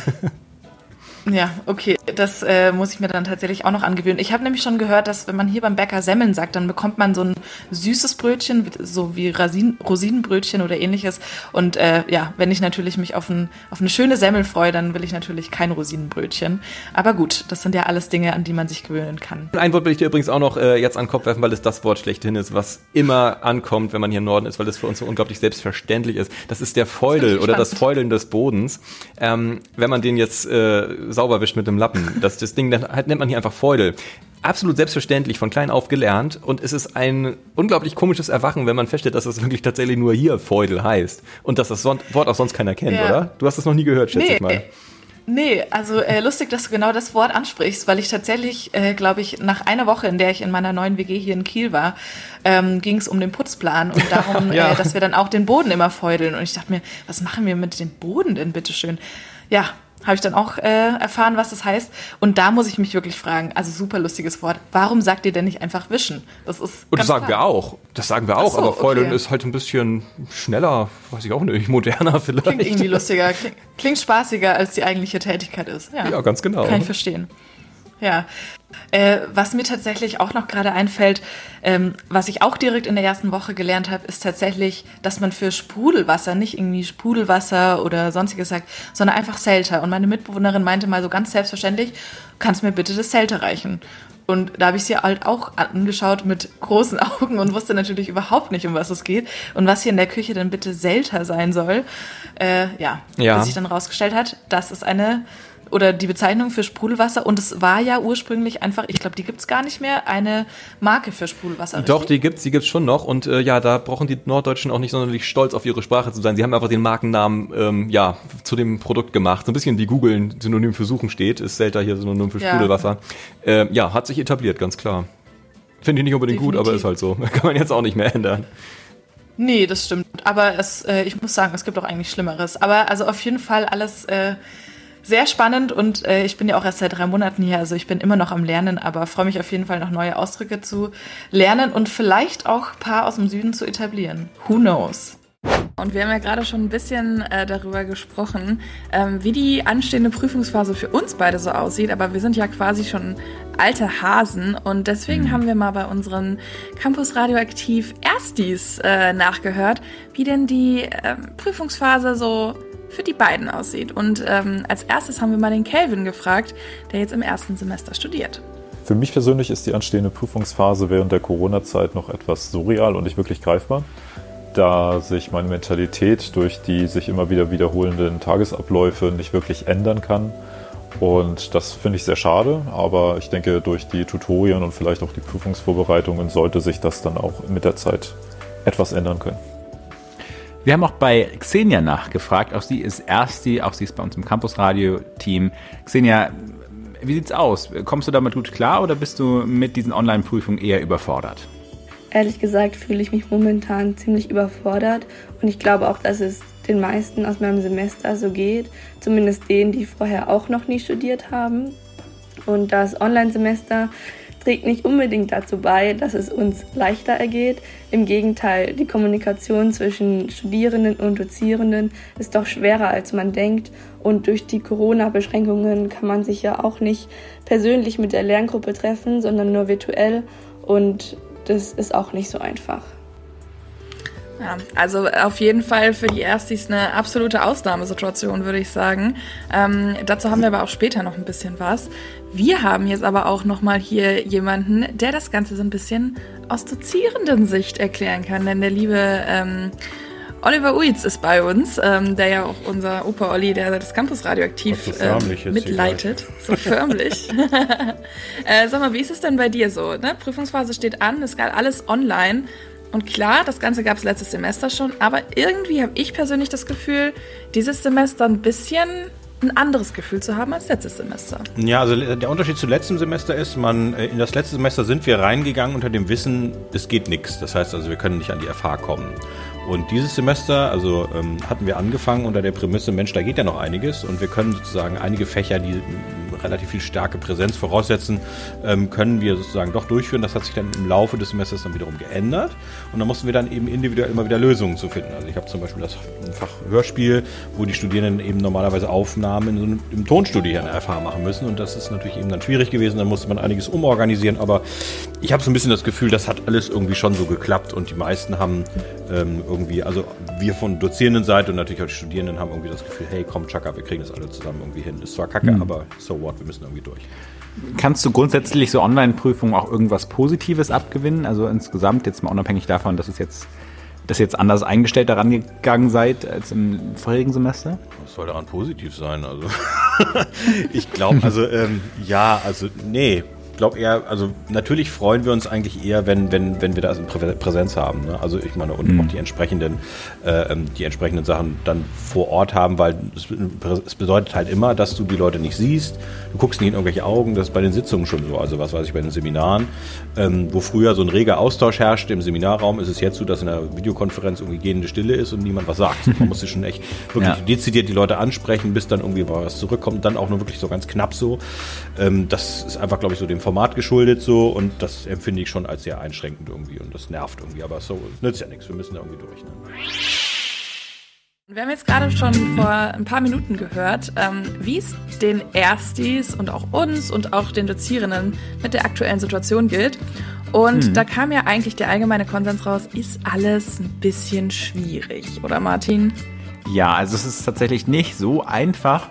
[SPEAKER 3] Ja, okay, das äh, muss ich mir dann tatsächlich auch noch angewöhnen. Ich habe nämlich schon gehört, dass wenn man hier beim Bäcker Semmeln sagt, dann bekommt man so ein süßes Brötchen, so wie Rasin Rosinenbrötchen oder ähnliches. Und äh, ja, wenn ich natürlich mich auf, ein, auf eine schöne Semmel freue, dann will ich natürlich kein Rosinenbrötchen. Aber gut, das sind ja alles Dinge, an die man sich gewöhnen kann.
[SPEAKER 2] Ein Wort will ich dir übrigens auch noch äh, jetzt an den Kopf werfen, weil es das Wort schlechthin ist, was immer ankommt, wenn man hier im Norden ist, weil es für uns so unglaublich selbstverständlich ist. Das ist der Feudel oder das Feudeln des Bodens. Ähm, wenn man den jetzt äh, sauber wischt mit dem Lappen. Das, das Ding das nennt man hier einfach Feudel. Absolut selbstverständlich, von klein auf gelernt. Und es ist ein unglaublich komisches Erwachen, wenn man feststellt, dass es wirklich tatsächlich nur hier Feudel heißt. Und dass das Wort auch sonst keiner kennt, ja. oder? Du hast das noch nie gehört, schätze nee. ich mal.
[SPEAKER 3] Nee, also äh, lustig, dass du genau das Wort ansprichst, weil ich tatsächlich, äh, glaube ich, nach einer Woche, in der ich in meiner neuen WG hier in Kiel war, ähm, ging es um den Putzplan und darum, ja. äh, dass wir dann auch den Boden immer feudeln. Und ich dachte mir, was machen wir mit dem Boden denn, bitteschön? Ja, habe ich dann auch äh, erfahren, was das heißt. Und da muss ich mich wirklich fragen, also super lustiges Wort, warum sagt ihr denn nicht einfach wischen?
[SPEAKER 2] Das ist. Und das sagen klar. wir auch. Das sagen wir auch, so, aber Fäudeln okay. ist halt ein bisschen schneller, weiß ich auch nicht, moderner vielleicht.
[SPEAKER 3] Klingt irgendwie lustiger, klingt, klingt spaßiger, als die eigentliche Tätigkeit ist. Ja,
[SPEAKER 2] ja ganz genau.
[SPEAKER 3] Kann ich verstehen. Ja. Äh, was mir tatsächlich auch noch gerade einfällt, ähm, was ich auch direkt in der ersten Woche gelernt habe, ist tatsächlich, dass man für Sprudelwasser nicht irgendwie Sprudelwasser oder sonstiges sagt, sondern einfach Selter. Und meine Mitbewohnerin meinte mal so ganz selbstverständlich, kannst mir bitte das Selter reichen? Und da habe ich sie halt auch angeschaut mit großen Augen und wusste natürlich überhaupt nicht, um was es geht und was hier in der Küche denn bitte Selter sein soll. Äh, ja, ja, bis sich dann rausgestellt hat, das ist eine oder die Bezeichnung für Sprudelwasser und es war ja ursprünglich einfach, ich glaube, die gibt es gar nicht mehr, eine Marke für Sprudelwasser.
[SPEAKER 2] Richtig? Doch, die gibt's, die gibt's schon noch und äh, ja, da brauchen die Norddeutschen auch nicht sonderlich stolz auf ihre Sprache zu sein. Sie haben einfach den Markennamen ähm, ja zu dem Produkt gemacht, so ein bisschen wie Google Synonym für Suchen steht, ist Selta hier Synonym für Sprudelwasser. Ja, äh, ja hat sich etabliert, ganz klar. Finde ich nicht unbedingt Definitiv. gut, aber ist halt so. Kann man jetzt auch nicht mehr ändern.
[SPEAKER 3] Nee, das stimmt. Aber es, äh, ich muss sagen, es gibt auch eigentlich Schlimmeres. Aber also auf jeden Fall alles äh, sehr spannend und äh, ich bin ja auch erst seit drei Monaten hier, also ich bin immer noch am Lernen, aber freue mich auf jeden Fall noch neue Ausdrücke zu lernen und vielleicht auch ein paar aus dem Süden zu etablieren. Who knows? Und wir haben ja gerade schon ein bisschen äh, darüber gesprochen, ähm, wie die anstehende Prüfungsphase für uns beide so aussieht. Aber wir sind ja quasi schon alte Hasen und deswegen mhm. haben wir mal bei unseren Campus Radioaktiv Erstis äh, nachgehört, wie denn die äh, Prüfungsphase so für die beiden aussieht. Und ähm, als erstes haben wir mal den Kelvin gefragt, der jetzt im ersten Semester studiert.
[SPEAKER 7] Für mich persönlich ist die anstehende Prüfungsphase während der Corona-Zeit noch etwas surreal und nicht wirklich greifbar, da sich meine Mentalität durch die sich immer wieder wiederholenden Tagesabläufe nicht wirklich ändern kann. Und das finde ich sehr schade, aber ich denke, durch die Tutorien und vielleicht auch die Prüfungsvorbereitungen sollte sich das dann auch mit der Zeit etwas ändern können.
[SPEAKER 8] Wir haben auch bei Xenia nachgefragt. Auch sie ist Ersti, auch sie ist bei uns im Campus-Radio-Team. Xenia, wie sieht's aus? Kommst du damit gut klar oder bist du mit diesen Online-Prüfungen eher überfordert?
[SPEAKER 9] Ehrlich gesagt fühle ich mich momentan ziemlich überfordert und ich glaube auch, dass es den meisten aus meinem Semester so geht, zumindest denen, die vorher auch noch nie studiert haben. Und das Online-Semester trägt nicht unbedingt dazu bei, dass es uns leichter ergeht. Im Gegenteil, die Kommunikation zwischen Studierenden und Dozierenden ist doch schwerer, als man denkt. Und durch die Corona-Beschränkungen kann man sich ja auch nicht persönlich mit der Lerngruppe treffen, sondern nur virtuell. Und das ist auch nicht so einfach.
[SPEAKER 10] Ja, also auf jeden Fall für die Erstis eine absolute Ausnahmesituation, würde ich sagen. Ähm, dazu haben wir aber auch später noch ein bisschen was. Wir haben jetzt aber auch nochmal hier jemanden, der das Ganze so ein bisschen aus dozierenden Sicht erklären kann. Denn der liebe ähm, Oliver Uitz ist bei uns, ähm, der ja auch unser Opa Olli, der das Campus Radioaktiv so ähm, mitleitet. So förmlich. äh, sag mal, wie ist es denn bei dir so? Ne? Prüfungsphase steht an, es galt alles online. Und klar, das Ganze gab es letztes Semester schon, aber irgendwie habe ich persönlich das Gefühl, dieses Semester ein bisschen ein anderes Gefühl zu haben als letztes Semester.
[SPEAKER 11] Ja, also der Unterschied zu letztem Semester ist, man äh, in das letzte Semester sind wir reingegangen unter dem Wissen, es geht nichts. Das heißt also, wir können nicht an die FH kommen. Und dieses Semester, also ähm, hatten wir angefangen unter der Prämisse, Mensch, da geht ja noch einiges und wir können sozusagen einige Fächer, die relativ viel starke Präsenz voraussetzen, ähm, können wir sozusagen doch durchführen. Das hat sich dann im Laufe des Semesters dann wiederum geändert und da mussten wir dann eben individuell immer wieder Lösungen zu finden. Also ich habe zum Beispiel das Fach Hörspiel, wo die Studierenden eben normalerweise Aufnahmen in so einem, im Tonstudio hier in der FH machen müssen und das ist natürlich eben dann schwierig gewesen. Da musste man einiges umorganisieren, aber ich habe so ein bisschen das Gefühl, das hat alles irgendwie schon so geklappt und die meisten haben ähm, irgendwie, also wir von dozierenden Seite und natürlich auch die Studierenden haben irgendwie das Gefühl, hey, komm, Chaka, wir kriegen das alle zusammen irgendwie hin. Ist zwar kacke, mhm. aber so what, wir müssen irgendwie durch.
[SPEAKER 8] Kannst du grundsätzlich so Online-Prüfungen auch irgendwas Positives abgewinnen? Also insgesamt, jetzt mal unabhängig davon, dass es jetzt dass ihr jetzt anders eingestellt daran gegangen seid als im vorigen Semester?
[SPEAKER 11] Was soll daran positiv sein? Also ich glaube, also ähm, ja, also nee, glaube eher, also natürlich freuen wir uns eigentlich eher, wenn, wenn, wenn wir da Präsenz haben. Ne? Also ich meine, und mhm. auch die entsprechenden, äh, ähm, die entsprechenden Sachen dann vor Ort haben, weil es, es, bedeutet halt immer, dass du die Leute nicht siehst, du guckst nicht in irgendwelche Augen, das ist bei den Sitzungen schon so, also was weiß ich, bei den Seminaren, ähm, wo früher so ein reger Austausch herrschte im Seminarraum, ist es jetzt so, dass in der Videokonferenz irgendwie gehende Stille ist und niemand was sagt. Man muss sich schon echt wirklich ja. dezidiert die Leute ansprechen, bis dann irgendwie was zurückkommt, dann auch nur wirklich so ganz knapp so. Ähm, das ist einfach, glaube ich, so dem Format geschuldet so und das empfinde ich schon als sehr einschränkend irgendwie und das nervt irgendwie, aber so, es nützt ja nichts, wir müssen da irgendwie durch. Ne?
[SPEAKER 10] Wir haben jetzt gerade schon vor ein paar Minuten gehört, ähm, wie es den Erstis und auch uns und auch den Dozierenden mit der aktuellen Situation gilt. Und hm. da kam ja eigentlich der allgemeine Konsens raus, ist alles ein bisschen schwierig, oder Martin?
[SPEAKER 8] Ja, also es ist tatsächlich nicht so einfach.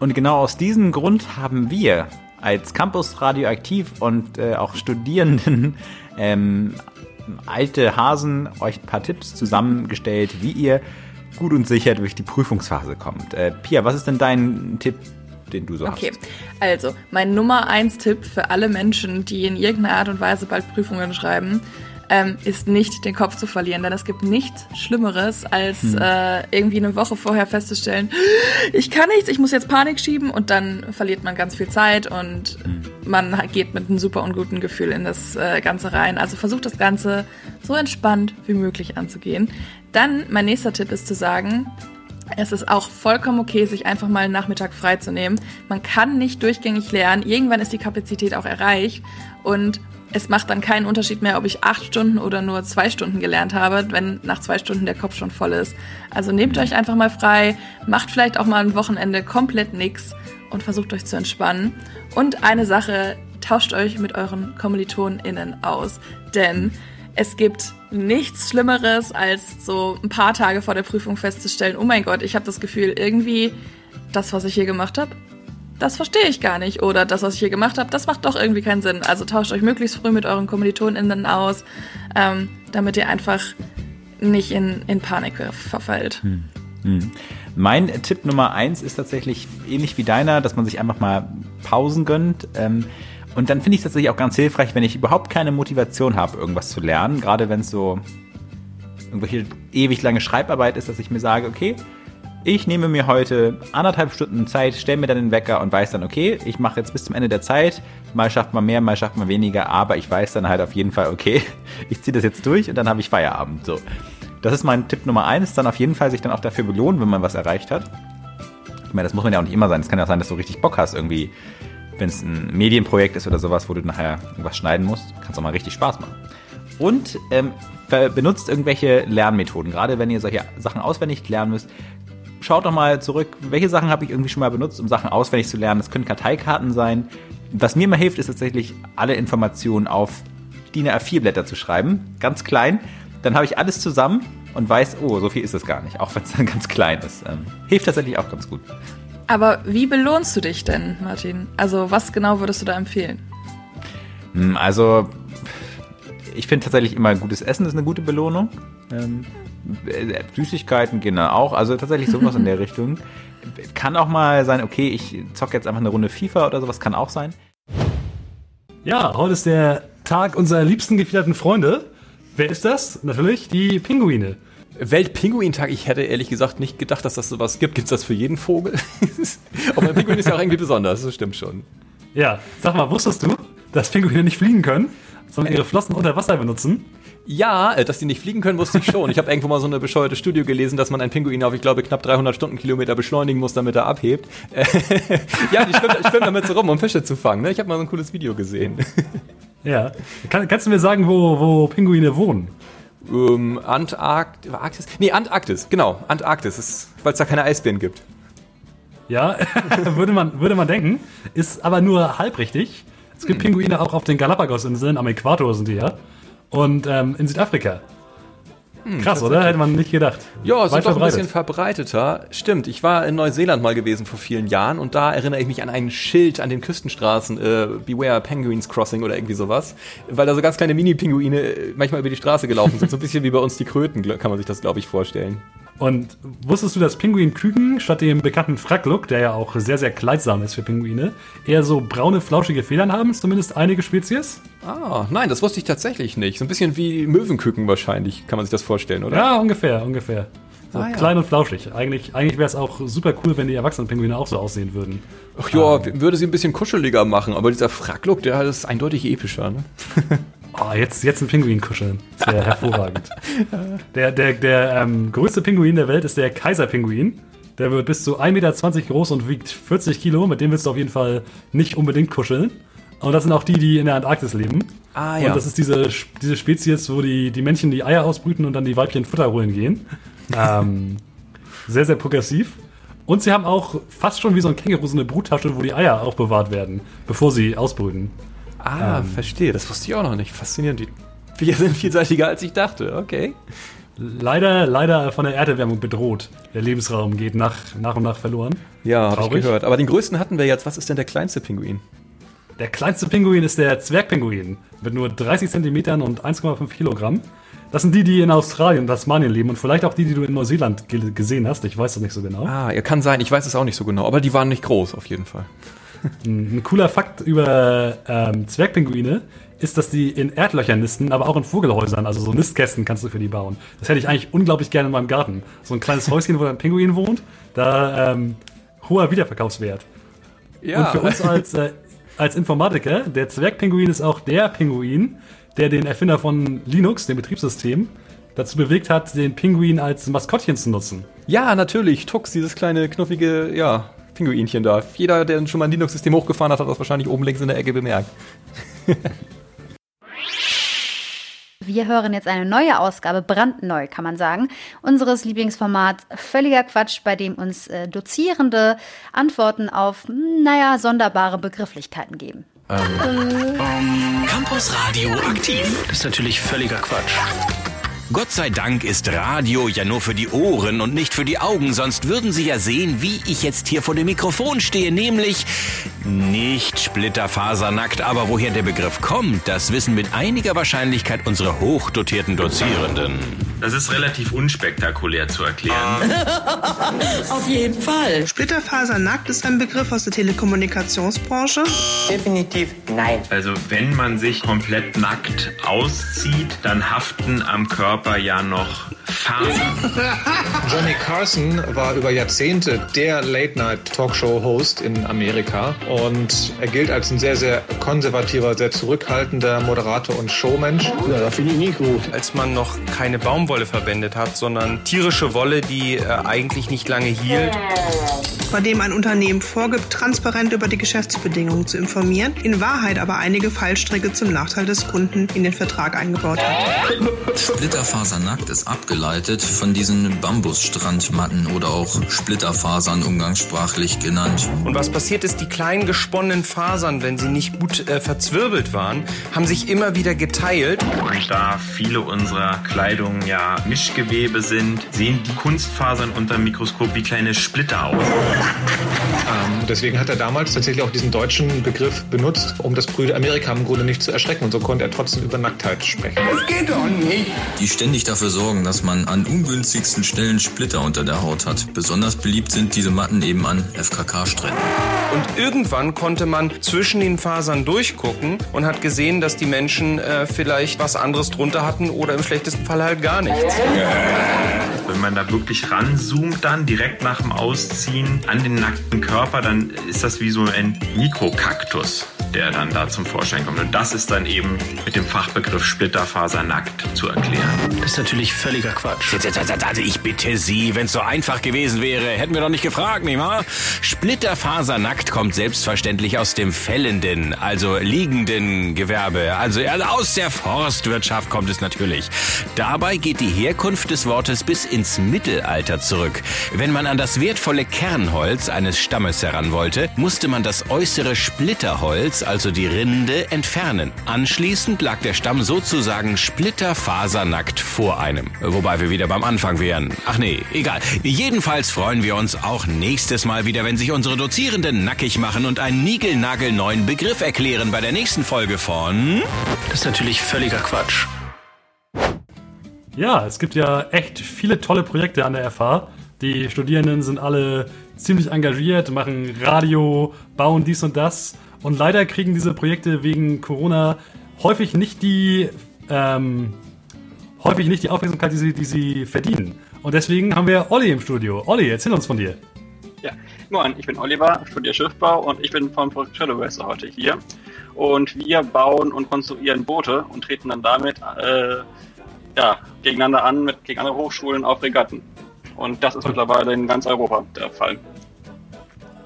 [SPEAKER 8] Und genau aus diesem Grund haben wir als Campus Radioaktiv und äh, auch Studierenden ähm, alte Hasen euch ein paar Tipps zusammengestellt, wie ihr gut und sicher durch die Prüfungsphase kommt. Äh, Pia, was ist denn dein Tipp, den du so
[SPEAKER 10] okay.
[SPEAKER 8] hast?
[SPEAKER 10] Okay, also mein Nummer eins Tipp für alle Menschen, die in irgendeiner Art und Weise bald Prüfungen schreiben, ähm, ist nicht den Kopf zu verlieren. Denn es gibt nichts Schlimmeres, als hm. äh, irgendwie eine Woche vorher festzustellen, ich kann nichts, ich muss jetzt Panik schieben und dann verliert man ganz viel Zeit und hm. man geht mit einem super unguten Gefühl in das äh, Ganze rein. Also versucht das Ganze so entspannt wie möglich anzugehen. Dann mein nächster Tipp ist zu sagen, es ist auch vollkommen okay, sich einfach mal einen Nachmittag freizunehmen. Man kann nicht durchgängig lernen. Irgendwann ist die Kapazität auch erreicht. Und es macht dann keinen Unterschied mehr, ob ich acht Stunden oder nur zwei Stunden gelernt habe, wenn nach zwei Stunden der Kopf schon voll ist. Also nehmt euch einfach mal frei, macht vielleicht auch mal ein Wochenende komplett nix und versucht euch zu entspannen. Und eine Sache, tauscht euch mit euren KommilitonInnen aus, denn es gibt nichts Schlimmeres, als so ein paar Tage vor der Prüfung festzustellen, oh mein Gott, ich habe das Gefühl, irgendwie das, was ich hier gemacht habe,
[SPEAKER 3] das verstehe ich gar nicht oder das, was ich hier gemacht habe, das macht doch irgendwie keinen Sinn. Also tauscht euch möglichst früh mit euren KommilitonInnen aus, ähm, damit ihr einfach nicht in, in Panik verfällt. Hm.
[SPEAKER 8] Hm. Mein Tipp Nummer eins ist tatsächlich ähnlich wie deiner, dass man sich einfach mal Pausen gönnt. Ähm, und dann finde ich es tatsächlich auch ganz hilfreich, wenn ich überhaupt keine Motivation habe, irgendwas zu lernen, gerade wenn es so irgendwelche ewig lange Schreibarbeit ist, dass ich mir sage, okay, ich nehme mir heute anderthalb Stunden Zeit, stelle mir dann den Wecker und weiß dann, okay, ich mache jetzt bis zum Ende der Zeit. Mal schafft man mehr, mal schafft man weniger, aber ich weiß dann halt auf jeden Fall, okay, ich ziehe das jetzt durch und dann habe ich Feierabend. So. Das ist mein Tipp Nummer eins, dann auf jeden Fall sich dann auch dafür belohnen, wenn man was erreicht hat. Ich meine, das muss man ja auch nicht immer sein. Es kann ja auch sein, dass du richtig Bock hast, irgendwie, wenn es ein Medienprojekt ist oder sowas, wo du nachher irgendwas schneiden musst, kann es auch mal richtig Spaß machen. Und ähm, benutzt irgendwelche Lernmethoden. Gerade wenn ihr solche Sachen auswendig lernen müsst, schaut doch mal zurück, welche Sachen habe ich irgendwie schon mal benutzt, um Sachen auswendig zu lernen. Das können Karteikarten sein. Was mir mal hilft, ist tatsächlich alle Informationen auf DIN A4-Blätter zu schreiben, ganz klein. Dann habe ich alles zusammen und weiß, oh, so viel ist es gar nicht, auch wenn es dann ganz klein ist. Ähm, hilft tatsächlich auch ganz gut.
[SPEAKER 3] Aber wie belohnst du dich denn, Martin? Also was genau würdest du da empfehlen?
[SPEAKER 8] Hm, also ich finde tatsächlich immer gutes Essen ist eine gute Belohnung. Ähm, äh, Süßigkeiten gehen dann auch. Also tatsächlich sowas in der Richtung. Kann auch mal sein, okay, ich zocke jetzt einfach eine Runde FIFA oder sowas, kann auch sein.
[SPEAKER 12] Ja, heute ist der Tag unserer liebsten gefiederten Freunde. Wer ist das? Natürlich die Pinguine.
[SPEAKER 2] Weltpinguintag, ich hätte ehrlich gesagt nicht gedacht, dass das sowas gibt. Gibt es das für jeden Vogel? Aber ein Pinguin ist ja auch irgendwie besonders, das stimmt schon.
[SPEAKER 12] Ja, sag mal, wusstest du, dass Pinguine nicht fliegen können, sondern ihre Flossen unter Wasser benutzen?
[SPEAKER 2] Ja, äh, dass die nicht fliegen können, wusste ich schon. Ich habe irgendwo mal so eine bescheuerte Studie gelesen, dass man einen Pinguin auf, ich glaube, knapp 300 Stundenkilometer beschleunigen muss, damit er abhebt. ja, die schwimmen, schwimmen damit so rum, um Fische zu fangen. Ne? Ich habe mal so ein cooles Video gesehen.
[SPEAKER 12] ja. Kann, kannst du mir sagen, wo, wo Pinguine wohnen?
[SPEAKER 2] Ähm, Antarktis? Nee, Antarktis, genau. Antarktis, weil es da keine Eisbären gibt.
[SPEAKER 12] Ja, würde, man, würde man denken. Ist aber nur halb richtig. Es gibt hm. Pinguine auch auf den Galapagos-Inseln, am Äquator sind die ja und ähm, in Südafrika. Hm, Krass, oder? Hätte man nicht gedacht.
[SPEAKER 2] Ja, sind doch ein bisschen verbreiteter. Stimmt, ich war in Neuseeland mal gewesen vor vielen Jahren und da erinnere ich mich an ein Schild an den Küstenstraßen, äh, Beware Penguins Crossing oder irgendwie sowas, weil da so ganz kleine Mini-Pinguine äh, manchmal über die Straße gelaufen sind. So ein bisschen wie bei uns die Kröten, kann man sich das, glaube ich, vorstellen.
[SPEAKER 12] Und wusstest du, dass Pinguinküken statt dem bekannten Fracklook, der ja auch sehr, sehr kleidsam ist für Pinguine, eher so braune, flauschige Federn haben, zumindest einige Spezies?
[SPEAKER 2] Ah, nein, das wusste ich tatsächlich nicht. So ein bisschen wie Möwenküken wahrscheinlich, kann man sich das vorstellen, oder?
[SPEAKER 12] Ja, ungefähr, ungefähr. So ah, ja. klein und flauschig. Eigentlich, eigentlich wäre es auch super cool, wenn die erwachsenen Pinguine auch so aussehen würden.
[SPEAKER 2] Ach ja, ähm. würde sie ein bisschen kuscheliger machen, aber dieser Fracklook, der ist eindeutig epischer, ne?
[SPEAKER 12] Oh, jetzt, jetzt ein Pinguin kuscheln. Das wäre hervorragend. Der, der, der ähm, größte Pinguin der Welt ist der Kaiserpinguin. Der wird bis zu 1,20 Meter groß und wiegt 40 Kilo. Mit dem willst du auf jeden Fall nicht unbedingt kuscheln. Und das sind auch die, die in der Antarktis leben. Ah, ja. Und das ist diese, diese Spezies, wo die, die Männchen die Eier ausbrüten und dann die Weibchen Futter holen gehen. ähm, sehr, sehr progressiv. Und sie haben auch fast schon wie so ein Känguru so eine Bruttasche, wo die Eier auch bewahrt werden, bevor sie ausbrüten.
[SPEAKER 2] Ah, ähm, verstehe. Das wusste ich auch noch nicht. Faszinierend. Die Viecher sind vielseitiger, als ich dachte. Okay.
[SPEAKER 12] Leider, leider von der Erderwärmung bedroht. Der Lebensraum geht nach, nach und nach verloren.
[SPEAKER 2] Ja, habe ich gehört. Aber den größten hatten wir jetzt. Was ist denn der kleinste Pinguin?
[SPEAKER 12] Der kleinste Pinguin ist der Zwergpinguin mit nur 30 Zentimetern und 1,5 Kilogramm. Das sind die, die in Australien und Tasmanien leben und vielleicht auch die, die du in Neuseeland gesehen hast. Ich weiß das nicht so genau.
[SPEAKER 2] Ah, ja, kann sein. Ich weiß es auch nicht so genau. Aber die waren nicht groß, auf jeden Fall.
[SPEAKER 12] Ein, cooler Fakt über ähm, Zwergpinguine ist, dass die in Erdlöchern nisten, aber auch in Vogelhäusern, also so Nistkästen kannst du für die bauen. Das hätte ich eigentlich unglaublich gerne in meinem Garten. So ein kleines Häuschen, wo ein Pinguin wohnt, da ähm, hoher Wiederverkaufswert. Ja. Und für uns als, äh, als Informatiker, der Zwergpinguin ist auch der Pinguin, der den Erfinder von Linux, dem Betriebssystem, dazu bewegt hat, den Pinguin als Maskottchen zu nutzen.
[SPEAKER 2] Ja, natürlich. Tux, dieses kleine, knuffige, ja, Pinguinchen da. Jeder, der schon mal ein Linux-System hochgefahren hat, hat das wahrscheinlich oben links in der Ecke bemerkt.
[SPEAKER 6] Wir hören jetzt eine neue Ausgabe, brandneu kann man sagen, unseres Lieblingsformats Völliger Quatsch, bei dem uns äh, Dozierende Antworten auf, naja, sonderbare Begrifflichkeiten geben.
[SPEAKER 1] Ähm. Ähm. Campus Radio aktiv. Das ist natürlich völliger Quatsch. Gott sei Dank ist Radio ja nur für die Ohren und nicht für die Augen, sonst würden Sie ja sehen, wie ich jetzt hier vor dem Mikrofon stehe, nämlich nicht splitterfasernackt. Aber woher der Begriff kommt, das wissen mit einiger Wahrscheinlichkeit unsere hochdotierten Dozierenden.
[SPEAKER 13] Das ist relativ unspektakulär zu erklären.
[SPEAKER 14] Auf jeden Fall.
[SPEAKER 15] Splitterfasernackt ist ein Begriff aus der Telekommunikationsbranche.
[SPEAKER 13] Definitiv nein. Also wenn man sich komplett nackt auszieht, dann haften am Körper ja noch Fasern.
[SPEAKER 16] Johnny Carson war über Jahrzehnte der Late-Night-Talkshow-Host in Amerika und er gilt als ein sehr, sehr konservativer, sehr zurückhaltender Moderator und Showmensch.
[SPEAKER 17] Ja, das finde ich nicht gut. Als man noch keine Baumwolle verwendet hat, sondern tierische Wolle, die äh, eigentlich nicht lange hielt.
[SPEAKER 15] Bei dem ein Unternehmen vorgibt, transparent über die Geschäftsbedingungen zu informieren, in Wahrheit aber einige Fallstricke zum Nachteil des Kunden in den Vertrag eingebaut hat.
[SPEAKER 18] Splitterfasernackt ist abgeleitet von diesen Bambusstrandmatten oder auch Splitterfasern umgangssprachlich genannt.
[SPEAKER 17] Und was passiert ist, die kleinen gesponnenen Fasern, wenn sie nicht gut äh, verzwirbelt waren, haben sich immer wieder geteilt.
[SPEAKER 13] Und da viele unserer Kleidung ja Mischgewebe sind, sehen die Kunstfasern unter dem Mikroskop wie kleine Splitter aus.
[SPEAKER 16] Ähm, deswegen hat er damals tatsächlich auch diesen deutschen Begriff benutzt, um das Brüder Amerika im Grunde nicht zu erschrecken. Und so konnte er trotzdem über Nacktheit sprechen.
[SPEAKER 18] Das geht doch nicht. Die ständig dafür sorgen, dass man an ungünstigsten Stellen Splitter unter der Haut hat. Besonders beliebt sind diese Matten eben an FKK-Stränden.
[SPEAKER 17] Und irgendwann konnte man zwischen den Fasern durchgucken und hat gesehen, dass die Menschen äh, vielleicht was anderes drunter hatten oder im schlechtesten Fall halt gar nichts.
[SPEAKER 13] Wenn man da wirklich ranzoomt dann direkt nach dem Ausziehen an den nackten Körper, dann ist das wie so ein Mikrokaktus, der dann da zum Vorschein kommt. Und das ist dann eben mit dem Fachbegriff Splitterfasernackt zu erklären.
[SPEAKER 1] Das ist natürlich völliger Quatsch. Jetzt, jetzt, jetzt, also ich bitte Sie, wenn es so einfach gewesen wäre, hätten wir doch nicht gefragt, nicht wahr? Splitterfasernackt kommt selbstverständlich aus dem fällenden, also liegenden Gewerbe. Also, also aus der Forstwirtschaft kommt es natürlich. Dabei geht die Herkunft des Wortes bis ins Mittelalter zurück. Wenn man an das wertvolle Kernholz eines Stammes heran wollte, musste man das äußere Splitterholz, also die Rinde, entfernen. Anschließend lag der Stamm sozusagen splitterfasernackt vor einem. Wobei wir wieder beim Anfang wären. Ach nee, egal. Jedenfalls freuen wir uns auch nächstes Mal wieder, wenn sich unsere Dozierenden nackig machen und einen niegelnagelneuen Begriff erklären bei der nächsten Folge von...
[SPEAKER 12] Das ist natürlich völliger Quatsch. Ja, es gibt ja echt viele tolle Projekte an der FH. Die Studierenden sind alle ziemlich engagiert, machen Radio, bauen dies und das. Und leider kriegen diese Projekte wegen Corona häufig nicht die, ähm, häufig nicht die Aufmerksamkeit, die sie, die sie verdienen. Und deswegen haben wir Olli im Studio. Olli, erzähl uns von dir.
[SPEAKER 19] Ja, moin, ich bin Oliver, studiere Schiffbau und ich bin vom Projekt Shadow Racer heute hier. Und wir bauen und konstruieren Boote und treten dann damit äh, ja, gegeneinander an mit gegen andere Hochschulen auf Regatten. Und das ist mittlerweile in ganz Europa der Fall.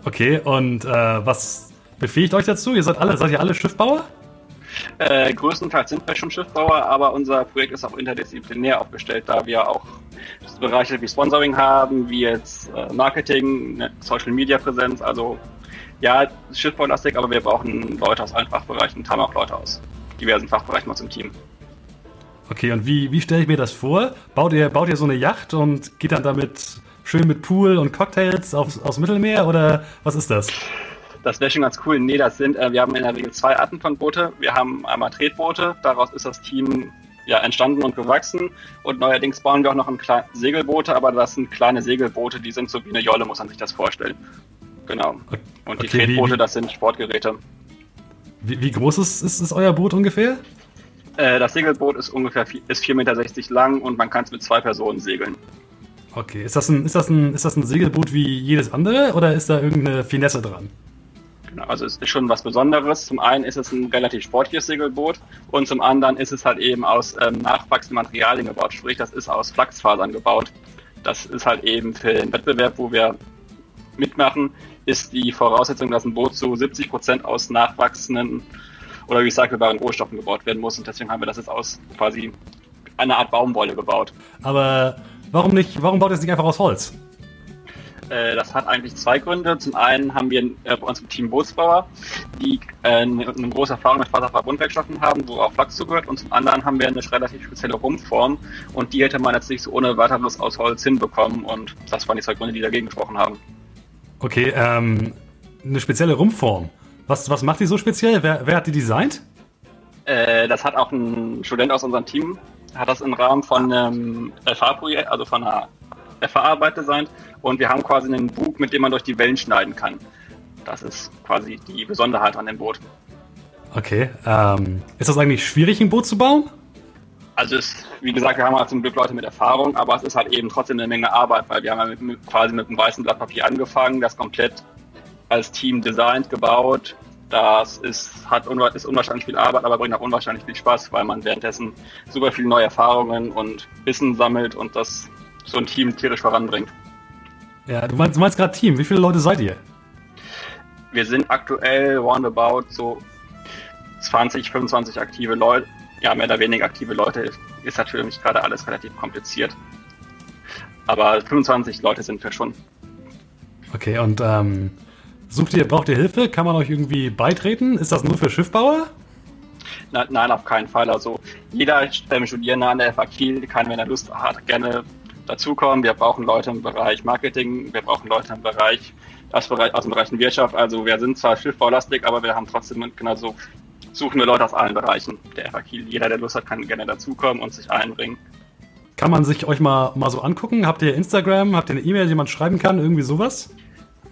[SPEAKER 12] Okay, und äh, was befähigt euch dazu? Ihr seid alle, seid ihr alle Schiffbauer?
[SPEAKER 19] Äh, größtenteils sind wir schon Schiffbauer, aber unser Projekt ist auch interdisziplinär aufgestellt, da wir auch Bereiche wie Sponsoring haben, wie jetzt äh, Marketing, ne, Social Media Präsenz, also ja, Schiffbaulastik, aber wir brauchen Leute aus allen Fachbereichen und haben auch Leute aus diversen Fachbereichen uns im Team.
[SPEAKER 12] Okay, und wie, wie stelle ich mir das vor? Baut ihr, baut ihr so eine Yacht und geht dann damit schön mit Pool und Cocktails aufs, aufs Mittelmeer oder was ist das?
[SPEAKER 19] Das wäre schon ganz cool. Nee, das sind, äh, wir haben in der Regel zwei Arten von Boote. Wir haben einmal Tretboote, daraus ist das Team ja, entstanden und gewachsen. Und neuerdings bauen wir auch noch ein klein Segelboote, aber das sind kleine Segelboote, die sind so wie eine Jolle, muss man sich das vorstellen. Genau. Und die
[SPEAKER 12] Okay, wie-
[SPEAKER 19] Tretboote,
[SPEAKER 12] wie-
[SPEAKER 19] das sind Sportgeräte.
[SPEAKER 12] Wie, wie groß ist, ist, ist euer Boot ungefähr?
[SPEAKER 19] Äh, das Segelboot ist ungefähr ist 4,60 Meter lang und man kann es mit zwei Personen segeln.
[SPEAKER 12] Okay, ist das, ein, ist, das ein, ist das ein Segelboot wie jedes andere oder ist da irgendeine Finesse dran?
[SPEAKER 19] Genau, also es ist schon was Besonderes. Zum einen ist es ein relativ sportliches Segelboot und zum anderen ist es halt eben aus ähm, nachwachsenden Materialien gebaut. Sprich, das ist aus Flachsfasern gebaut. Das ist halt eben für den Wettbewerb, wo wir mitmachen, ist die Voraussetzung, dass ein Boot zu 70 Prozent aus nachwachsenden oder recycelbaren Rohstoffen gebaut werden muss. Und deswegen haben wir das jetzt aus quasi einer Art Baumwolle gebaut.
[SPEAKER 12] Aber warum nicht, warum baut ihr es nicht einfach aus Holz?
[SPEAKER 19] Äh, das hat eigentlich zwei Gründe. Zum einen haben wir äh, bei uns im Team Bootsbauer, die äh, eine, eine große Erfahrung mit Faserverbundwerkstoffen haben, wo auch Flachs zugehört. Und zum anderen haben wir eine relativ spezielle Rumpfform und die hätte man jetzt nicht so ohne weiteres aus Holz hinbekommen. Und das waren die zwei Gründe, die dagegen gesprochen haben.
[SPEAKER 12] Okay, ähm, eine spezielle Rumpfform. Was, was macht die so speziell? Wer, wer hat die designt?
[SPEAKER 19] Äh, das hat auch ein Student aus unserem Team, hat das im Rahmen von einem FA-Projekt, also von einer FA-Arbeit designt. Und wir haben quasi einen Bug, mit dem man durch die Wellen schneiden kann. Das ist quasi die Besonderheit an dem Boot.
[SPEAKER 12] Okay, ähm, ist das eigentlich schwierig, ein Boot zu bauen?
[SPEAKER 19] Also es, wie gesagt, wir haben halt zum Glück Leute mit Erfahrung, aber es ist halt eben trotzdem eine Menge Arbeit, weil wir haben ja mit, mit, quasi mit einem weißen Blatt Papier angefangen, das komplett als Team designt, gebaut. Das ist, hat unwa ist unwahrscheinlich viel Arbeit, aber bringt auch unwahrscheinlich viel Spaß, weil man währenddessen super viele neue Erfahrungen und Wissen sammelt und das so ein Team tierisch voranbringt.
[SPEAKER 12] Ja, du meinst, du meinst gerade Team. Wie viele Leute seid ihr?
[SPEAKER 19] Wir sind aktuell roundabout so 20, 25 aktive Leute. Ja, mehr oder weniger aktive Leute. Ist natürlich gerade alles relativ kompliziert. Aber 25 Leute sind wir schon.
[SPEAKER 12] Okay, und ähm, sucht ihr, braucht ihr Hilfe? Kann man euch irgendwie beitreten? Ist das nur für Schiffbauer?
[SPEAKER 19] Na, nein, auf keinen Fall. Also jeder Studierende an der FA Kiel kann, wenn er Lust hat, gerne dazukommen. Wir brauchen Leute im Bereich Marketing, wir brauchen Leute im Bereich aus, Bereich, aus dem Bereich Wirtschaft. Also wir sind zwar Schiffbaulastig, aber wir haben trotzdem genauso suchen wir Leute aus allen Bereichen der FA Kiel. Jeder, der Lust hat, kann gerne dazukommen und sich einbringen.
[SPEAKER 12] Kann man sich euch mal, mal so angucken? Habt ihr Instagram? Habt ihr eine E-Mail, die man schreiben kann? Irgendwie sowas?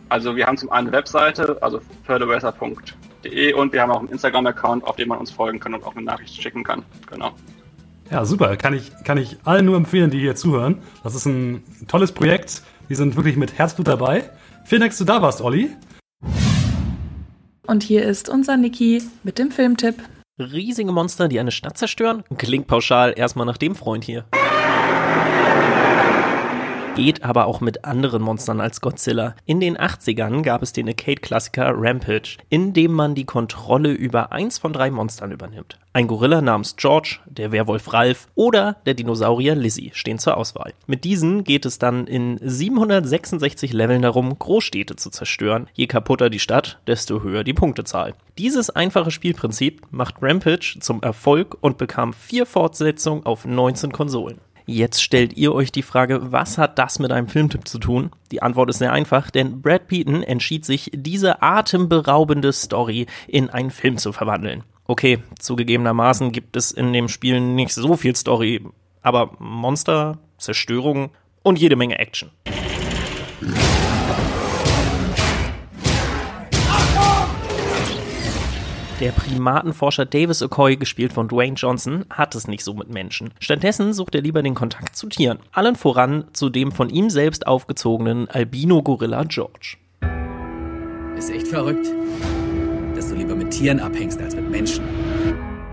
[SPEAKER 19] Also wir haben zum einen eine Webseite, also förderwasser.de und wir haben auch einen Instagram-Account, auf dem man uns folgen kann und auch eine Nachricht schicken kann. Genau.
[SPEAKER 12] Ja, super. Kann ich, kann ich allen nur empfehlen, die hier zuhören. Das ist ein tolles Projekt. Die sind wirklich mit Herzblut dabei. Vielen Dank, dass du da warst, Olli.
[SPEAKER 3] Und hier ist unser Niki mit dem Filmtipp.
[SPEAKER 20] Riesige Monster, die eine Stadt zerstören? Klingt pauschal erstmal nach dem Freund hier geht aber auch mit anderen Monstern als Godzilla. In den 80ern gab es den Arcade-Klassiker Rampage, in dem man die Kontrolle über eins von drei Monstern übernimmt. Ein Gorilla namens George, der Werwolf Ralph oder der Dinosaurier Lizzie stehen zur Auswahl. Mit diesen geht es dann in 766 Leveln darum, Großstädte zu zerstören. Je kaputter die Stadt, desto höher die Punktezahl. Dieses einfache Spielprinzip macht Rampage zum Erfolg und bekam vier Fortsetzungen auf 19 Konsolen. Jetzt stellt ihr euch die Frage, was hat das mit einem Filmtipp zu tun? Die Antwort ist sehr einfach, denn Brad Peaton entschied sich, diese atemberaubende Story in einen Film zu verwandeln. Okay, zugegebenermaßen gibt es in dem Spiel nicht so viel Story, aber Monster, Zerstörung und jede Menge Action. Der Primatenforscher Davis Okoy, gespielt von Dwayne Johnson, hat es nicht so mit Menschen. Stattdessen sucht er lieber den Kontakt zu Tieren. Allen voran zu dem von ihm selbst aufgezogenen Albino-Gorilla George.
[SPEAKER 21] Ist echt verrückt, dass du lieber mit Tieren abhängst als mit Menschen.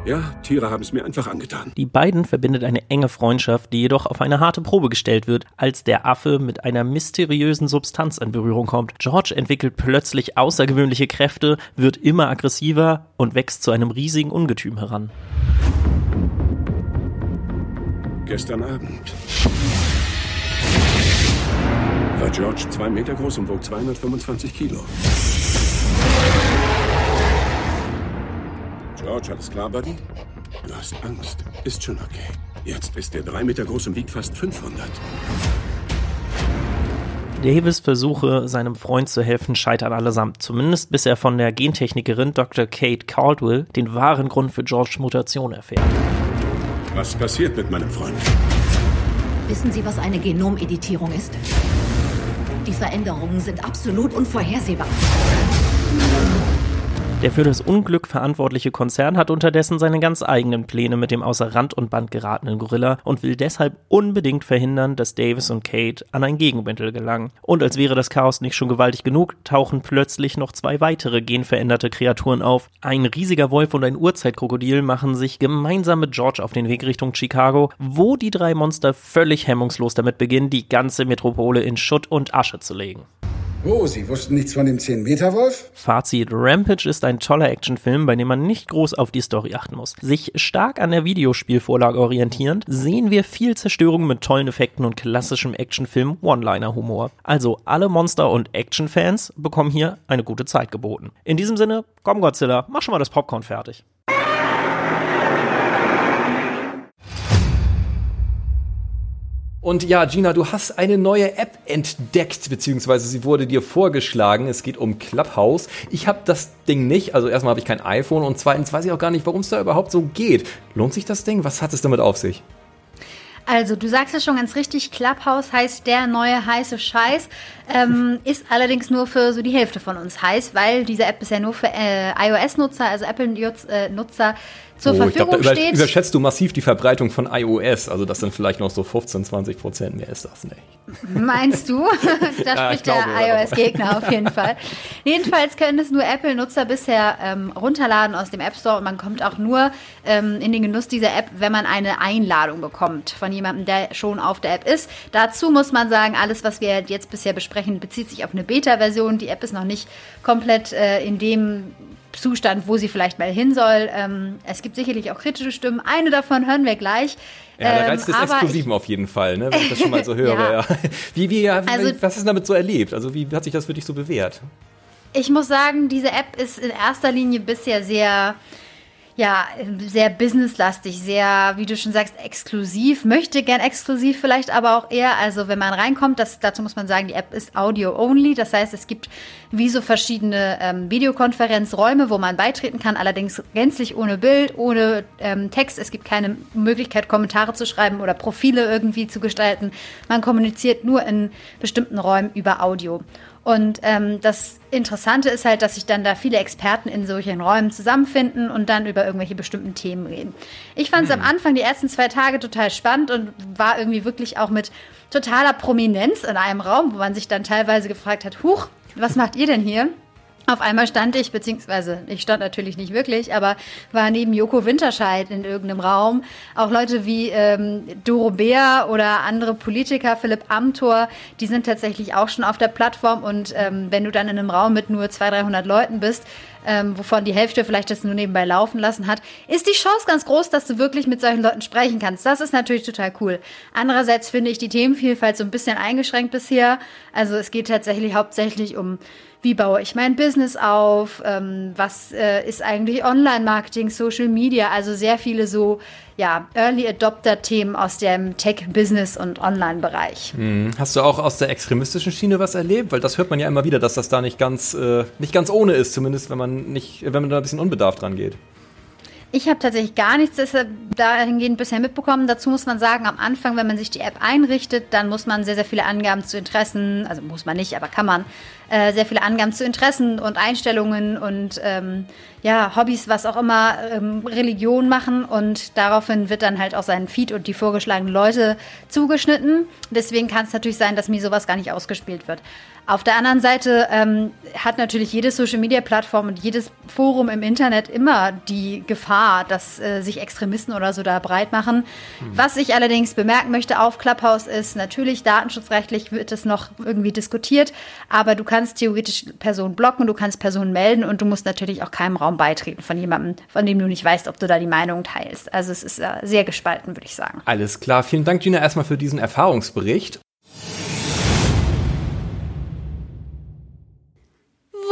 [SPEAKER 22] Ja, Tiere haben es mir einfach angetan.
[SPEAKER 20] Die beiden verbindet eine enge Freundschaft, die jedoch auf eine harte Probe gestellt wird, als der Affe mit einer mysteriösen Substanz in Berührung kommt. George entwickelt plötzlich außergewöhnliche Kräfte, wird immer aggressiver und wächst zu einem riesigen Ungetüm heran.
[SPEAKER 22] Gestern Abend war George zwei Meter groß und wog 225 Kilo. George, alles klar, Buddy? Du hast Angst. Ist schon okay. Jetzt ist er drei Meter groß und wiegt fast 500.
[SPEAKER 20] Davis Versuche, seinem Freund zu helfen, scheitern allesamt. Zumindest bis er von der Gentechnikerin Dr. Kate Caldwell den wahren Grund für Georges Mutation erfährt.
[SPEAKER 22] Was passiert mit meinem Freund?
[SPEAKER 23] Wissen Sie, was eine Genomeditierung ist? Die Veränderungen sind absolut unvorhersehbar.
[SPEAKER 20] Der für das Unglück verantwortliche Konzern hat unterdessen seine ganz eigenen Pläne mit dem außer Rand und Band geratenen Gorilla und will deshalb unbedingt verhindern, dass Davis und Kate an ein Gegenmittel gelangen. Und als wäre das Chaos nicht schon gewaltig genug, tauchen plötzlich noch zwei weitere genveränderte Kreaturen auf. Ein riesiger Wolf und ein Urzeitkrokodil machen sich gemeinsam mit George auf den Weg Richtung Chicago, wo die drei Monster völlig hemmungslos damit beginnen, die ganze Metropole in Schutt und Asche zu legen.
[SPEAKER 24] Oh, Sie wussten nichts von dem 10-Meter-Wolf?
[SPEAKER 20] Fazit: Rampage ist ein toller Actionfilm, bei dem man nicht groß auf die Story achten muss. Sich stark an der Videospielvorlage orientierend, sehen wir viel Zerstörung mit tollen Effekten und klassischem Actionfilm One-Liner-Humor. Also alle Monster- und Action-Fans bekommen hier eine gute Zeit geboten. In diesem Sinne, komm Godzilla, mach schon mal das Popcorn fertig.
[SPEAKER 2] Und ja, Gina, du hast eine neue App entdeckt, beziehungsweise sie wurde dir vorgeschlagen. Es geht um Clubhouse. Ich habe das Ding nicht, also erstmal habe ich kein iPhone und zweitens weiß ich auch gar nicht, warum es da überhaupt so geht. Lohnt sich das Ding? Was hat es damit auf sich?
[SPEAKER 6] Also, du sagst es schon ganz richtig, Clubhouse heißt der neue heiße Scheiß, ähm, ist allerdings nur für so die Hälfte von uns heiß, weil diese App bisher nur für äh, iOS-Nutzer, also Apple-Nutzer zur
[SPEAKER 2] oh,
[SPEAKER 6] Verfügung
[SPEAKER 2] ich glaube, da
[SPEAKER 6] steht.
[SPEAKER 2] überschätzt du massiv die Verbreitung von iOS. Also das sind vielleicht noch so 15, 20 Prozent. Mehr ist das nicht.
[SPEAKER 6] Meinst du? da
[SPEAKER 2] Ja,
[SPEAKER 6] spricht der
[SPEAKER 2] glaube, ja.
[SPEAKER 6] iOS-Gegner auf jeden Fall. Jedenfalls können es nur Apple-Nutzer bisher ähm, runterladen aus dem App Store und man kommt auch nur ähm, in den Genuss dieser App, wenn man eine Einladung bekommt von jemandem, der schon auf der App ist. Dazu muss man sagen, alles, was wir jetzt bisher besprechen, bezieht sich auf eine Beta-Version. Die App ist noch nicht komplett äh, in dem Zustand, wo sie vielleicht mal hin soll. Ähm, es gibt sicherlich auch kritische Stimmen. Eine davon hören wir gleich.
[SPEAKER 2] Ja, der
[SPEAKER 6] Ähm,
[SPEAKER 2] Reiz des
[SPEAKER 6] aber
[SPEAKER 2] Exklusiven auf jeden Fall, ne? wenn ich das schon mal so höre.
[SPEAKER 6] Ja.
[SPEAKER 2] ja. Wie, wie,
[SPEAKER 6] Also-
[SPEAKER 2] was du damit so erlebt? Also wie hat sich das für dich so bewährt?
[SPEAKER 6] Ich muss sagen, diese App ist in erster Linie bisher sehr, ja, sehr businesslastig, sehr, wie du schon sagst, exklusiv, möchte gern exklusiv vielleicht aber auch eher. Also wenn man reinkommt, das, dazu muss man sagen, die App ist Audio-only. Das heißt, es gibt wie so verschiedene ähm, Videokonferenzräume, wo man beitreten kann, allerdings gänzlich ohne Bild, ohne ähm, Text. Es gibt keine Möglichkeit, Kommentare zu schreiben oder Profile irgendwie zu gestalten. Man kommuniziert nur in bestimmten Räumen über Audio. Und ähm, das Interessante ist halt, dass sich dann da viele Experten in solchen Räumen zusammenfinden und dann über irgendwelche bestimmten Themen reden. Ich fand es am Anfang die ersten zwei Tage total spannend und war irgendwie wirklich auch mit totaler Prominenz in einem Raum, wo man sich dann teilweise gefragt hat, huch, was macht ihr denn hier? Auf einmal stand ich, beziehungsweise ich stand natürlich nicht wirklich, aber war neben Joko Winterscheid in irgendeinem Raum. Auch Leute wie ähm, Doro Bär oder andere Politiker, Philipp Amthor, die sind tatsächlich auch schon auf der Plattform. Und ähm, wenn du dann in einem Raum mit nur 200, 300 Leuten bist, ähm, wovon die Hälfte vielleicht das nur nebenbei laufen lassen hat, ist die Chance ganz groß, dass du wirklich mit solchen Leuten sprechen kannst. Das ist natürlich total cool. Andererseits finde ich die Themenvielfalt so ein bisschen eingeschränkt bisher. Also es geht tatsächlich hauptsächlich um wie baue ich mein Business auf, ähm, was äh, ist eigentlich Online-Marketing, Social Media, also sehr viele so ja, Early Adopter-Themen aus dem Tech-Business- und Online-Bereich.
[SPEAKER 2] Hm. Hast du auch aus der extremistischen Schiene was erlebt? Weil das hört man ja immer wieder, dass das da nicht ganz, äh, nicht ganz ohne ist, zumindest wenn man nicht, wenn man da ein bisschen unbedarft dran geht.
[SPEAKER 6] Ich habe tatsächlich gar nichts dahingehend bisher mitbekommen. Dazu muss man sagen, am Anfang, wenn man sich die App einrichtet, dann muss man sehr, sehr viele Angaben zu Interessen, also muss man nicht, aber kann man, äh, sehr viele Angaben zu Interessen und Einstellungen und ähm, ja, Hobbys, was auch immer, ähm, Religion machen und daraufhin wird dann halt auch sein Feed und die vorgeschlagenen Leute zugeschnitten. Deswegen kann es natürlich sein, dass mir sowas gar nicht ausgespielt wird. Auf der anderen Seite ähm, hat natürlich jede Social-Media-Plattform und jedes Forum im Internet immer die Gefahr, dass äh, sich Extremisten oder so da breit machen. Was ich allerdings bemerken möchte auf Clubhouse ist, natürlich datenschutzrechtlich wird es noch irgendwie diskutiert, aber du kannst theoretisch Personen blocken, du kannst Personen melden und du musst natürlich auch keinem Raum beitreten von jemandem, von dem du nicht weißt, ob du da die Meinung teilst. Also es ist äh, sehr gespalten, würde ich sagen.
[SPEAKER 2] Alles klar. Vielen Dank, Gina, erstmal für diesen Erfahrungsbericht.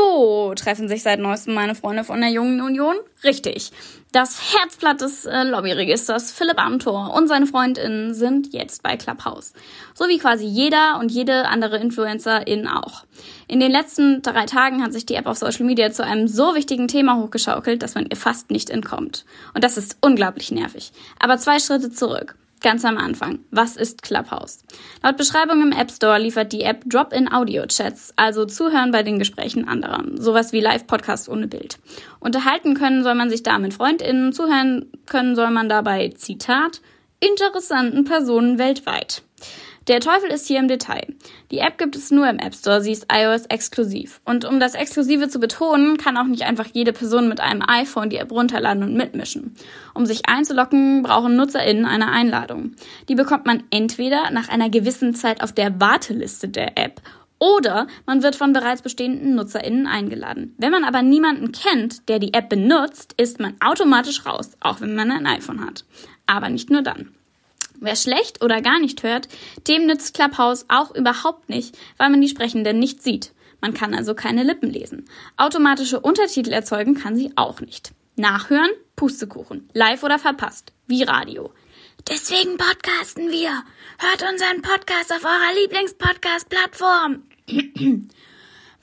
[SPEAKER 4] Wo treffen sich seit neuestem meine Freunde von der Jungen Union? Richtig. Das Herzblatt des äh, Lobbyregisters Philipp Amthor und seine FreundInnen sind jetzt bei Clubhouse. So wie quasi jeder und jede andere Influencerin auch. In den letzten drei Tagen hat sich die App auf Social Media zu einem so wichtigen Thema hochgeschaukelt, dass man ihr fast nicht entkommt. Und das ist unglaublich nervig. Aber zwei Schritte zurück. Ganz am Anfang. Was ist Clubhouse? Laut Beschreibung im App Store liefert die App Drop-in-Audio-Chats, also Zuhören bei den Gesprächen anderer. Sowas wie Live-Podcasts ohne Bild. Unterhalten können soll man sich da mit FreundInnen, zuhören können soll man dabei, Zitat, interessanten Personen weltweit. Der Teufel ist hier im Detail. Die App gibt es nur im App Store, sie ist iOS exklusiv. Und um das Exklusive zu betonen, kann auch nicht einfach jede Person mit einem iPhone die App runterladen und mitmischen. Um sich einzulocken, brauchen NutzerInnen eine Einladung. Die bekommt man entweder nach einer gewissen Zeit auf der Warteliste der App Oder man wird von bereits bestehenden NutzerInnen eingeladen. Wenn man aber niemanden kennt, der die App benutzt, ist man automatisch raus, auch wenn man ein iPhone hat. Aber nicht nur dann. Wer schlecht oder gar nicht hört, dem nützt Clubhouse auch überhaupt nicht, weil man die Sprechenden nicht sieht. Man kann also keine Lippen lesen. Automatische Untertitel erzeugen kann sie auch nicht. Nachhören? Pustekuchen. Live oder verpasst. Wie Radio. Deswegen podcasten wir. Hört unseren Podcast auf eurer Lieblingspodcast-Plattform.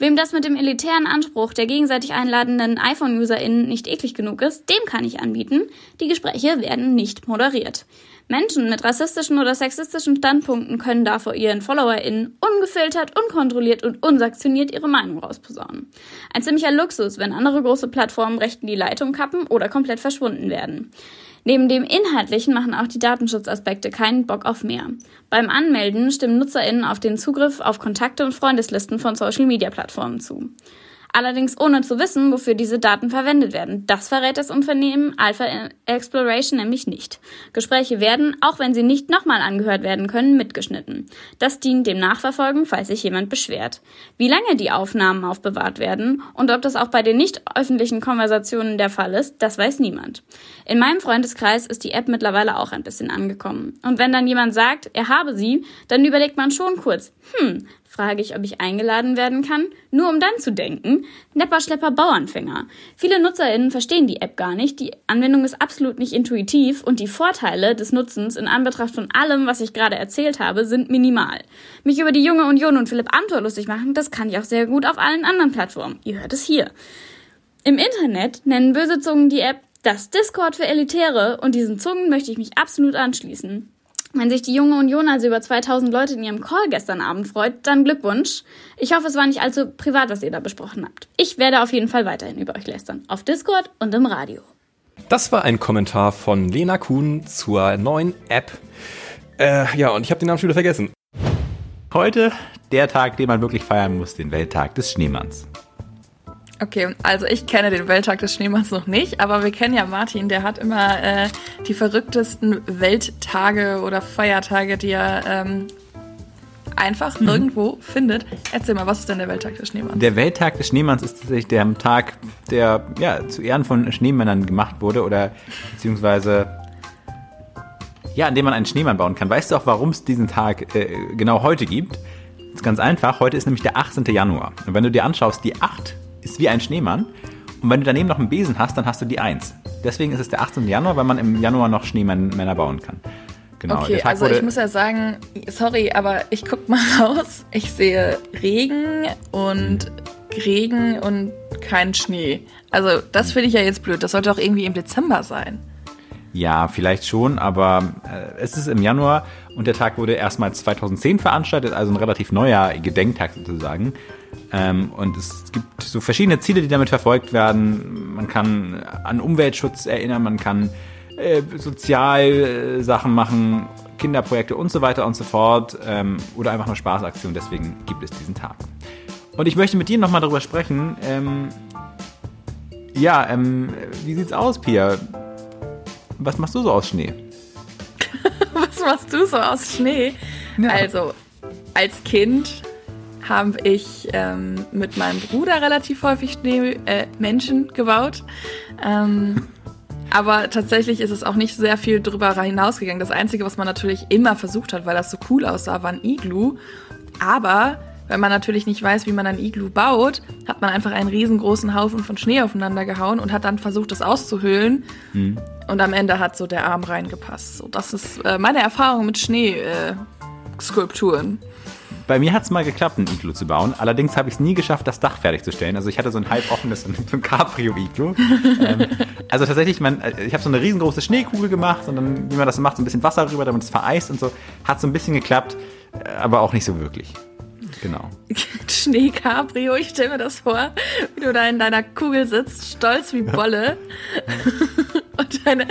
[SPEAKER 4] Wem das mit dem elitären Anspruch der gegenseitig einladenden iPhone-UserInnen nicht eklig genug ist, dem kann ich anbieten, die Gespräche werden nicht moderiert. Menschen mit rassistischen oder sexistischen Standpunkten können da vor ihren FollowerInnen ungefiltert, unkontrolliert und unsanktioniert ihre Meinung rausposaunen. Ein ziemlicher Luxus, wenn andere große Plattformen rechten die Leitung kappen oder komplett verschwunden werden. Neben dem Inhaltlichen machen auch die Datenschutzaspekte keinen Bock auf mehr. Beim Anmelden stimmen NutzerInnen auf den Zugriff auf Kontakte und Freundeslisten von Social-Media-Plattformen zu. Allerdings ohne zu wissen, wofür diese Daten verwendet werden. Das verrät das Unternehmen Alpha Exploration nämlich nicht. Gespräche werden, auch wenn sie nicht nochmal angehört werden können, mitgeschnitten. Das dient dem Nachverfolgen, falls sich jemand beschwert. Wie lange die Aufnahmen aufbewahrt werden und ob das auch bei den nicht öffentlichen Konversationen der Fall ist, das weiß niemand. In meinem Freundeskreis ist die App mittlerweile auch ein bisschen angekommen. Und wenn dann jemand sagt, er habe sie, dann überlegt man schon kurz, hm, frage ich, ob ich eingeladen werden kann, nur um dann zu denken, Nepper, Schlepper, Bauernfänger. Viele NutzerInnen verstehen die App gar nicht, die Anwendung ist absolut nicht intuitiv und die Vorteile des Nutzens in Anbetracht von allem, was ich gerade erzählt habe, sind minimal. Mich über die junge Union und Philipp Amthor lustig machen, das kann ich auch sehr gut auf allen anderen Plattformen. Ihr hört es hier. Im Internet nennen böse Zungen die App das Discord für Elitäre und diesen Zungen möchte ich mich absolut anschließen. Wenn sich die junge Union also über 2000 Leute in ihrem Call gestern Abend freut, dann Glückwunsch. Ich hoffe, es war nicht allzu privat, was ihr da besprochen habt. Ich werde auf jeden Fall weiterhin über euch lästern. Auf Discord und im Radio.
[SPEAKER 2] Das war ein Kommentar von Lena Kuhn zur neuen App. Äh, ja, und ich habe den Namen schon wieder vergessen.
[SPEAKER 8] Heute der Tag, den man wirklich feiern muss, den Welttag des Schneemanns.
[SPEAKER 10] Okay, also ich kenne den Welttag des Schneemanns noch nicht, aber wir kennen ja Martin, der hat immer äh, die verrücktesten Welttage oder Feiertage, die er ähm, einfach mhm. irgendwo findet. Erzähl mal, was ist denn der Welttag des Schneemanns?
[SPEAKER 8] Der Welttag des Schneemanns ist tatsächlich der Tag, der ja, zu Ehren von Schneemännern gemacht wurde oder beziehungsweise ja, an dem man einen Schneemann bauen kann. Weißt du auch, warum es diesen Tag äh, genau heute gibt? Das ist ganz einfach. Heute ist nämlich der 18. Januar. Und wenn du dir anschaust, die 8 ist wie ein Schneemann. Und wenn du daneben noch einen Besen hast, dann hast du die 1. Deswegen ist es der 18. Januar, weil man im Januar noch Schneemänner bauen kann.
[SPEAKER 10] Genau. Okay, also ich muss ja sagen, sorry, aber ich guck mal raus. Ich sehe Regen und Regen und kein Schnee. Also das finde ich ja jetzt blöd. Das sollte auch irgendwie im Dezember sein.
[SPEAKER 8] Ja, vielleicht schon, aber äh, es ist im Januar und der Tag wurde erstmals 2010 veranstaltet, also ein relativ neuer Gedenktag sozusagen. Ähm, und es gibt so verschiedene Ziele, die damit verfolgt werden. Man kann an Umweltschutz erinnern, man kann äh, Sozialsachen machen, Kinderprojekte und so weiter und so fort. Ähm, oder einfach nur Spaßaktionen. Deswegen gibt es diesen Tag. Und ich möchte mit dir nochmal darüber sprechen. Ähm, ja, ähm, wie sieht's aus, Pia? Was machst du so aus Schnee?
[SPEAKER 10] Was machst du so aus Schnee? Ja. Also, als Kind habe ich ähm, mit meinem Bruder relativ häufig Schnee, äh, Menschen gebaut. Ähm, aber tatsächlich ist es auch nicht sehr viel drüber hinausgegangen. Das Einzige, was man natürlich immer versucht hat, weil das so cool aussah, war ein Iglu. Aber wenn man natürlich nicht weiß, wie man ein Iglu baut, hat man einfach einen riesengroßen Haufen von Schnee aufeinander gehauen und hat dann versucht, das auszuhöhlen. Mhm. Und am Ende hat so der Arm reingepasst. So, das ist äh, meine Erfahrung mit Schneeskulpturen. Äh,
[SPEAKER 8] bei mir hat es mal geklappt, ein Iglu zu bauen. Allerdings habe ich es nie geschafft, das Dach fertigzustellen. Also ich hatte so ein halb offenes, so ein Cabrio-Iglu. ähm, also tatsächlich, man, äh, ich habe so eine riesengroße Schneekugel gemacht und dann, wie man das so macht, so ein bisschen Wasser drüber, damit es vereist und so. Hat so ein bisschen geklappt, äh, aber auch nicht so wirklich. Genau.
[SPEAKER 10] Schneecabrio, ich stelle mir das vor, wie du da in deiner Kugel sitzt, stolz wie Bolle. und, deine,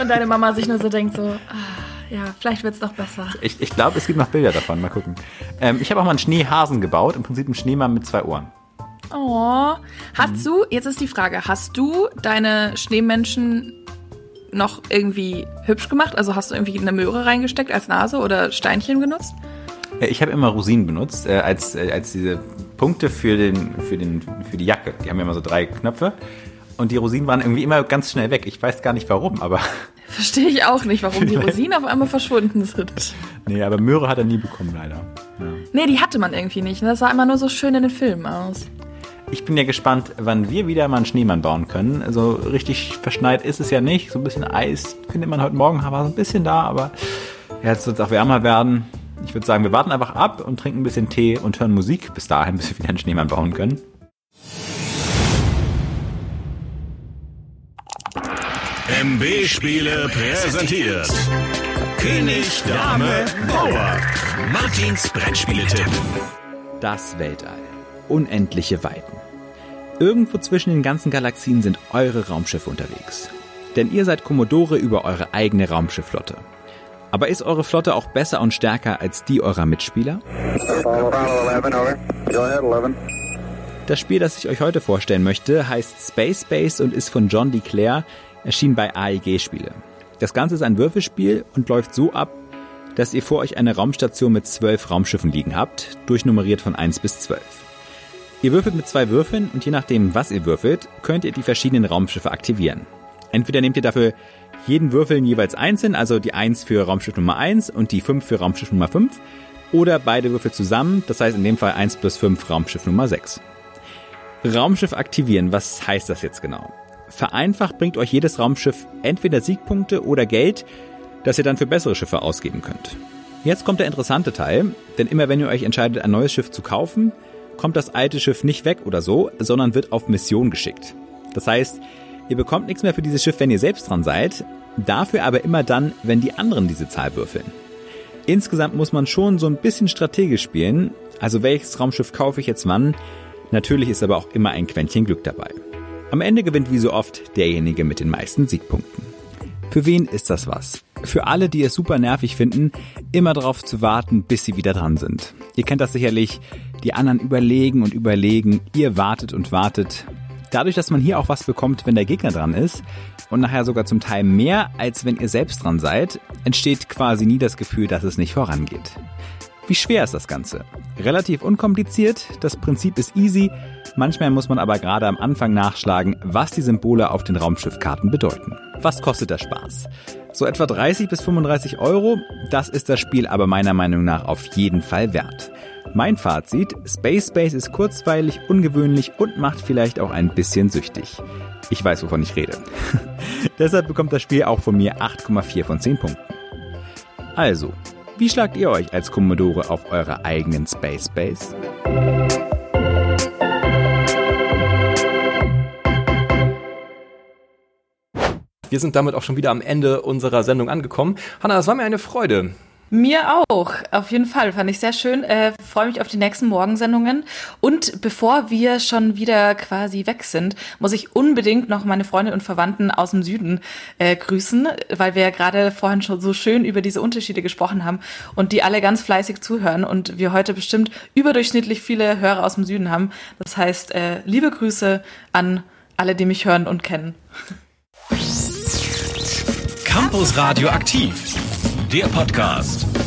[SPEAKER 10] und deine Mama sich nur so denkt so, ah, ja, vielleicht wird es doch besser.
[SPEAKER 8] Ich, ich glaube, es gibt noch Bilder davon. Mal gucken. Ähm, ich habe auch mal einen Schneehasen gebaut. Im Prinzip einen Schneemann mit zwei Ohren.
[SPEAKER 10] Oh. Hast mhm. du, jetzt ist die Frage, hast du deine Schneemenschen noch irgendwie hübsch gemacht? Also hast du irgendwie eine Möhre reingesteckt als Nase oder Steinchen genutzt?
[SPEAKER 25] Äh, Ich habe immer Rosinen benutzt, äh, als, äh, als diese Punkte für, den, für, den, für die Jacke. Die haben ja immer so drei Knöpfe. Und die Rosinen waren irgendwie immer ganz schnell weg. Ich weiß gar nicht warum, aber.
[SPEAKER 3] Verstehe ich auch nicht, warum die Rosinen auf einmal verschwunden sind.
[SPEAKER 25] Nee, aber Möhre hat er nie bekommen, leider.
[SPEAKER 3] Nee, die hatte man irgendwie nicht. ne? Das sah immer nur so schön in den Filmen aus.
[SPEAKER 25] Ich bin ja gespannt, wann wir wieder mal einen Schneemann bauen können. Also richtig verschneit ist es ja nicht. So ein bisschen Eis findet man heute Morgen, war so ein bisschen da, aber ja, jetzt wird es auch wärmer werden. Ich würde sagen, wir warten einfach ab und trinken ein bisschen Tee und hören Musik bis dahin, bis wir wieder einen Schneemann bauen können.
[SPEAKER 1] MB Spiele präsentiert. König, Dame, Bauer. Martins Brettspieletipp.
[SPEAKER 8] Das Weltall. Unendliche Weiten. Irgendwo zwischen den ganzen Galaxien sind eure Raumschiffe unterwegs. Denn ihr seid Kommodore über eure eigene Raumschiffflotte. Aber ist eure Flotte auch besser und stärker als die eurer Mitspieler? Das Spiel, das ich euch heute vorstellen möchte, heißt Space Base und ist von John DeClaire, erschien bei AEG Spiele. Das Ganze ist ein Würfelspiel und läuft so ab, dass ihr vor euch eine Raumstation mit zwölf Raumschiffen liegen habt, durchnummeriert von 1 bis 12. Ihr würfelt mit zwei Würfeln und je nachdem, was ihr würfelt, könnt ihr die verschiedenen Raumschiffe aktivieren. Entweder nehmt ihr dafür jeden Würfeln jeweils einzeln, also die 1 für Raumschiff Nummer 1 und die 5 für Raumschiff Nummer 5, oder beide Würfel zusammen, das heißt in dem Fall 1 plus 5 Raumschiff Nummer 6. Raumschiff aktivieren, was heißt das jetzt genau? Vereinfacht bringt euch jedes Raumschiff entweder Siegpunkte oder Geld, das ihr dann für bessere Schiffe ausgeben könnt. Jetzt kommt der interessante Teil, denn immer wenn ihr euch entscheidet, ein neues Schiff zu kaufen, kommt das alte Schiff nicht weg oder so, sondern wird auf Mission geschickt. Das heißt, ihr bekommt nichts mehr für dieses Schiff, wenn ihr selbst dran seid, dafür aber immer dann, wenn die anderen diese Zahl würfeln. Insgesamt muss man schon so ein bisschen strategisch spielen, also welches Raumschiff kaufe ich jetzt wann, natürlich ist aber auch immer ein Quäntchen Glück dabei. Am Ende gewinnt wie so oft derjenige mit den meisten Siegpunkten. Für wen ist das was? Für alle, die es super nervig finden, immer darauf zu warten, bis sie wieder dran sind. Ihr kennt das sicherlich, die anderen überlegen und überlegen, ihr wartet und wartet. Dadurch, dass man hier auch was bekommt, wenn der Gegner dran ist und nachher sogar zum Teil mehr, als wenn ihr selbst dran seid, entsteht quasi nie das Gefühl, dass es nicht vorangeht. Wie schwer ist das Ganze? Relativ unkompliziert, das Prinzip ist easy, manchmal muss man aber gerade am Anfang nachschlagen, was die Symbole auf den Raumschiffkarten bedeuten. Was kostet der Spaß? So etwa 30 bis 35 Euro, das ist das Spiel aber meiner Meinung nach auf jeden Fall wert. Mein Fazit, Space Base ist kurzweilig, ungewöhnlich und macht vielleicht auch ein bisschen süchtig. Ich weiß, wovon ich rede. Deshalb bekommt das Spiel auch von mir 8,4 von 10 Punkten. Also, wie schlagt ihr euch als Commodore auf eurer eigenen Space Base?
[SPEAKER 2] Wir sind damit auch schon wieder am Ende unserer Sendung angekommen. Hanna, es war mir eine Freude.
[SPEAKER 3] Mir auch, auf jeden Fall. Fand ich sehr schön. Äh, Freue mich auf die nächsten Morgensendungen. Und bevor wir schon wieder quasi weg sind, muss ich unbedingt noch meine Freunde und Verwandten aus dem Süden äh, grüßen, weil wir ja gerade vorhin schon so schön über diese Unterschiede gesprochen haben und die alle ganz fleißig zuhören und wir heute bestimmt überdurchschnittlich viele Hörer aus dem Süden haben. Das heißt, äh, liebe Grüße an alle, die mich hören und kennen.
[SPEAKER 1] Campus Radio aktiv. Der Podcast.